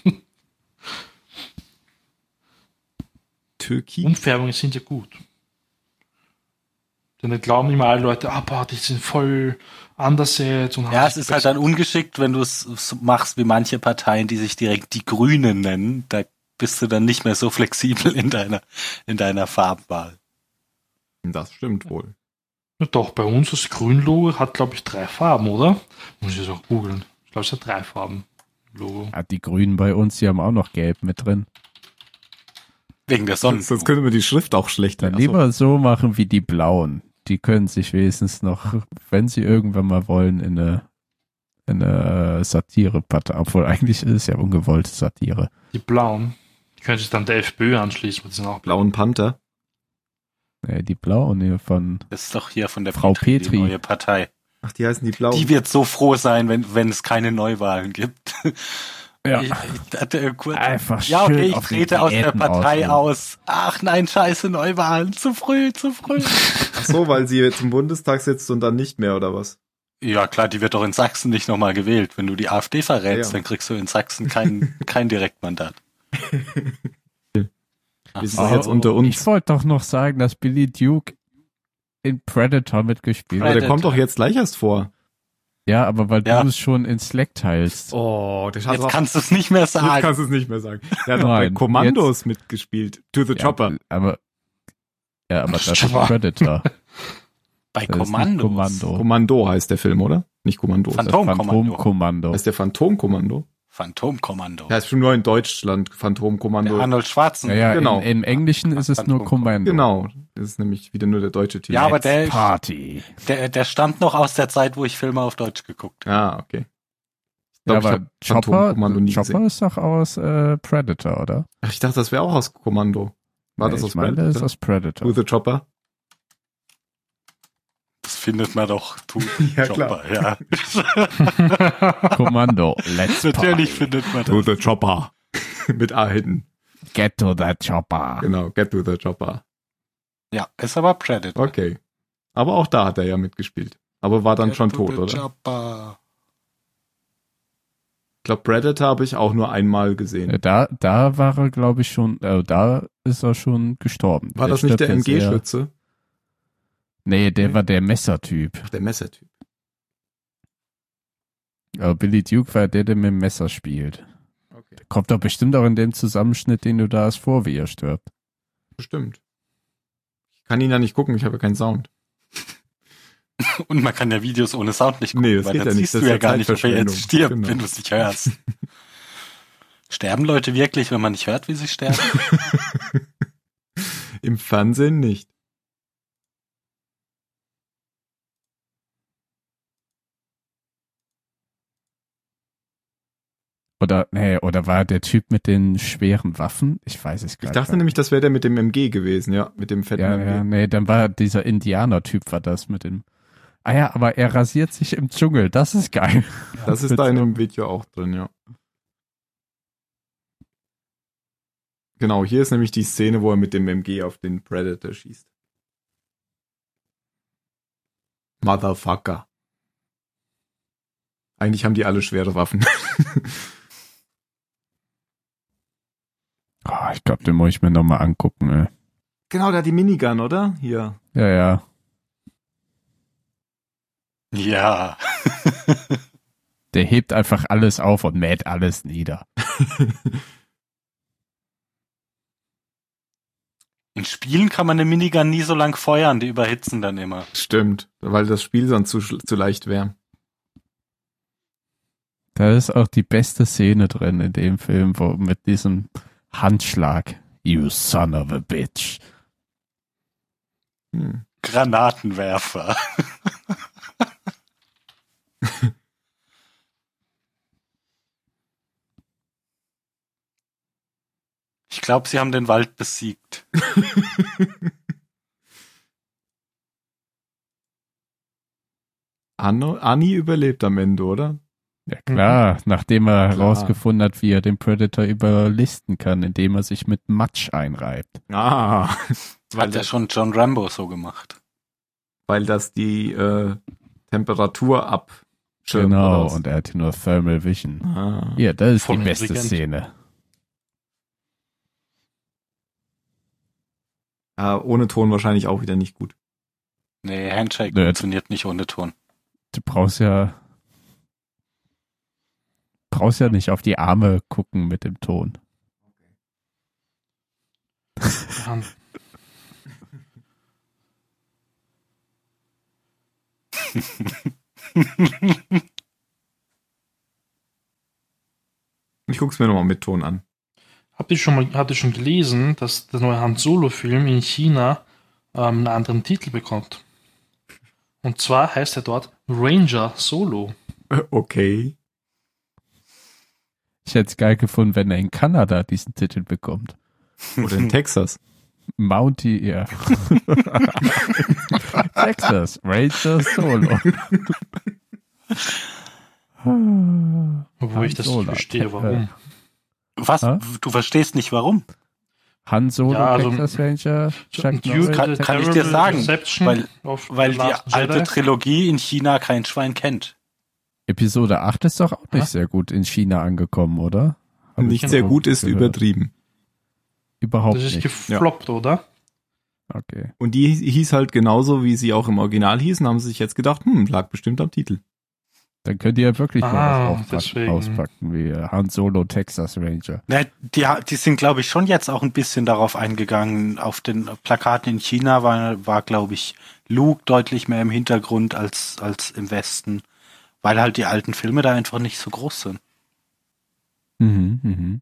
Türkei. Umfärbungen sind ja gut. Denn dann glauben immer alle Leute, ah, boah, die sind voll anders jetzt. Und Ja, es ist halt dann ungeschickt, wenn du es machst wie manche Parteien, die sich direkt die Grünen nennen. Da bist du dann nicht mehr so flexibel in deiner, in deiner Farbwahl. Das stimmt wohl. Ja, doch, bei uns das Grünlogo hat, glaube ich, drei Farben, oder? Muss ich jetzt auch googeln. Ich glaube, es hat drei Farben. Logo. Ah, die Grünen bei uns, die haben auch noch Gelb mit drin. Wegen der Sonne. Sonst, sonst könnte man die Schrift auch schlechter. Dann lieber so machen wie die Blauen. Die können sich wenigstens noch, wenn sie irgendwann mal wollen, in eine, in eine Satire-Partei, obwohl eigentlich ist es ja ungewollte Satire. Die Blauen. Die können sich dann der FPÖ anschließen, die sind auch blau. Blauen Panther. Nee, die Blauen hier von, Das ist doch hier von der Frau Petri, Petri. die neue Partei. Ach, die heißen die Blauen. Die wird so froh sein, wenn, wenn es keine Neuwahlen gibt. (laughs) Ja. Ich, ich hatte kurz, Einfach ja, schön okay, ich auf die trete aus der Partei aus. Ach nein, scheiße, Neuwahlen. Zu früh, zu früh. (laughs) Ach so, weil sie jetzt im Bundestag sitzt und dann nicht mehr, oder was? ja, klar, die wird doch in Sachsen nicht nochmal gewählt. Wenn du die AfD verrätst, Ja. dann kriegst du in Sachsen kein, (laughs) kein Direktmandat. Wir sind jetzt unter uns. Ich wollte doch noch sagen, dass Billy Duke in Predator mitgespielt Aber hat. der kommt doch jetzt gleich erst vor. Ja, aber weil Ja. du es schon in Slack teilst. Oh, der Jetzt kannst du es nicht mehr Jetzt sagen. kannst du es nicht mehr sagen. Der hat doch bei Nein, Kommandos mitgespielt. To the Ja, Chopper. Aber, ja, aber das ist. Predator. (laughs) Bei Das ist Kommandos. Kommando. Kommando heißt der Film, oder? Nicht Kommando. Phantom- Das Phantomkommando. Phantomkommando. Heißt der Phantomkommando? Phantomkommando. Der heißt schon nur in Deutschland Der Phantomkommando. Arnold Ja, Schwarzenegger. ja, Genau. in, im Englischen ist es nur Phantom- Kommando. Genau. Das ist nämlich wieder nur der deutsche Titel. Ja, aber der, Party. der, der stammt noch aus der Zeit, wo ich Filme auf Deutsch geguckt habe. Ah, okay. Ich Ja, glaube, ich aber habe Chopper, nie Chopper gesehen. ist doch aus äh, Predator, oder? Ach, ich dachte, das wäre auch aus Kommando. War Nee, das ich aus meine, das ist Predator? aus Predator. To the Chopper? Das findet man doch. Tu, (laughs) Ja, Chopper, ja. (laughs) Kommando. Let's (laughs) Natürlich party. findet man To das. the Chopper. Mit A hinten. Get to the Chopper. Genau, get to the Chopper. Ja, ist aber Predator. Okay. Aber auch da hat er ja mitgespielt. Aber war dann Get schon to tot, oder? Chopper. Ich glaube, Predator habe ich auch nur einmal Äh, gesehen. Da, da war er, glaube ich, schon, äh, da ist er schon gestorben. War das nicht der MG-Schütze? Nee, der war der Messertyp. Ach, der Messertyp. Aber Billy Duke war der, der mit dem Messer spielt. Okay. Der kommt doch bestimmt auch in dem Zusammenschnitt, den du da hast, vor, wie er stirbt. Bestimmt. Ich kann ihn ja nicht gucken, ich habe ja keinen Sound. (laughs) Und man kann ja Videos ohne Sound nicht gucken, Nee, das weil geht dann ja nicht. siehst Das du ist ja gar nicht, ob er jetzt stirbt, Genau. wenn du es nicht hörst. (laughs) Sterben Leute wirklich, wenn man nicht hört, wie sie sterben? (laughs) Im Fernsehen nicht. Oder, nee, oder war der Typ mit den schweren Waffen? Ich weiß es gar Ich nicht. dachte nämlich, das wäre der mit dem MG gewesen, ja, mit dem fetten Ja, MG. ja, nee, dann war dieser Indianer-Typ, war das mit dem. Ah ja, aber er rasiert sich im Dschungel, das ist geil. (laughs) Das ist da in dem Video auch drin, ja. Genau, hier ist nämlich die Szene, wo er mit dem MG auf den Predator schießt. Motherfucker. Eigentlich haben die alle schwere Waffen. (laughs) Oh, ich glaube, den muss ich mir nochmal angucken, ey. genau, hat die Minigun, oder? Hier. Ja, ja. Ja. Der hebt einfach alles auf und mäht alles nieder. (laughs) In Spielen kann man eine Minigun nie so lang feuern, die überhitzen dann immer. Stimmt, weil das Spiel sonst zu, zu leicht wäre. Da ist auch die beste Szene drin in dem Film, wo mit diesem Handschlag. You son of a bitch. Hm. Granatenwerfer. Ich glaube, sie haben den Wald besiegt. (laughs) Anno, Anni überlebt am Ende, oder? Ja klar, nachdem er Klar. herausgefunden hat, wie er den Predator überlisten kann, indem er sich mit Matsch einreibt. Ah, (laughs) weil, Hat ja schon John Rambo so gemacht. weil das die äh, Temperatur abschirmt. Genau, und er hat nur Thermal Vision. ah. Ja, das ist Voll die beste intelligent. Szene. Ah, ohne Ton wahrscheinlich auch wieder nicht gut. Nee, Handshake Nö. funktioniert nicht ohne Ton. Du brauchst ja brauchst ja nicht auf die Arme gucken mit dem Ton. Ja, (laughs) Ich guck's mir nochmal mit Ton an. Habt ihr schon mal, habt ihr schon gelesen, dass der neue Han Solo-Film in China ähm, einen anderen Titel bekommt? Und zwar heißt er dort Ranger Solo. Äh, Okay. Ich hätte es geil gefunden, wenn er in Kanada diesen Titel bekommt. Oder in Texas. (laughs) Mountie, ja. (laughs) Texas, Ranger Solo. Obwohl ich das nicht verstehe, warum. Was? Hä? Du verstehst nicht warum? Han Solo, Ja, also- Texas Ranger, Chuck Duke, Norris. Kann- kann ich dir sagen, Deception weil- Weil die alte Jedi. Trilogie in China kein Schwein kennt. Episode 8 ist doch auch nicht Hä? sehr gut in China angekommen, oder? Hab ich Nicht sehr gut ist gehört. übertrieben. Überhaupt Das ist nicht. gefloppt, oder? Okay. Und die hieß halt genauso, wie sie auch im Original hießen, haben sie sich jetzt gedacht, hm, lag bestimmt am Titel. Dann könnt ihr ja wirklich Ah, mal was aufpacken, deswegen. auspacken, wie Han Solo Texas Ranger. Ne, die, die sind, glaube ich, schon jetzt auch ein bisschen darauf eingegangen. Auf den Plakaten in China war, war glaube ich, Luke deutlich mehr im Hintergrund als, als im Westen, weil halt die alten Filme da einfach nicht so groß sind. Mhm, mhm.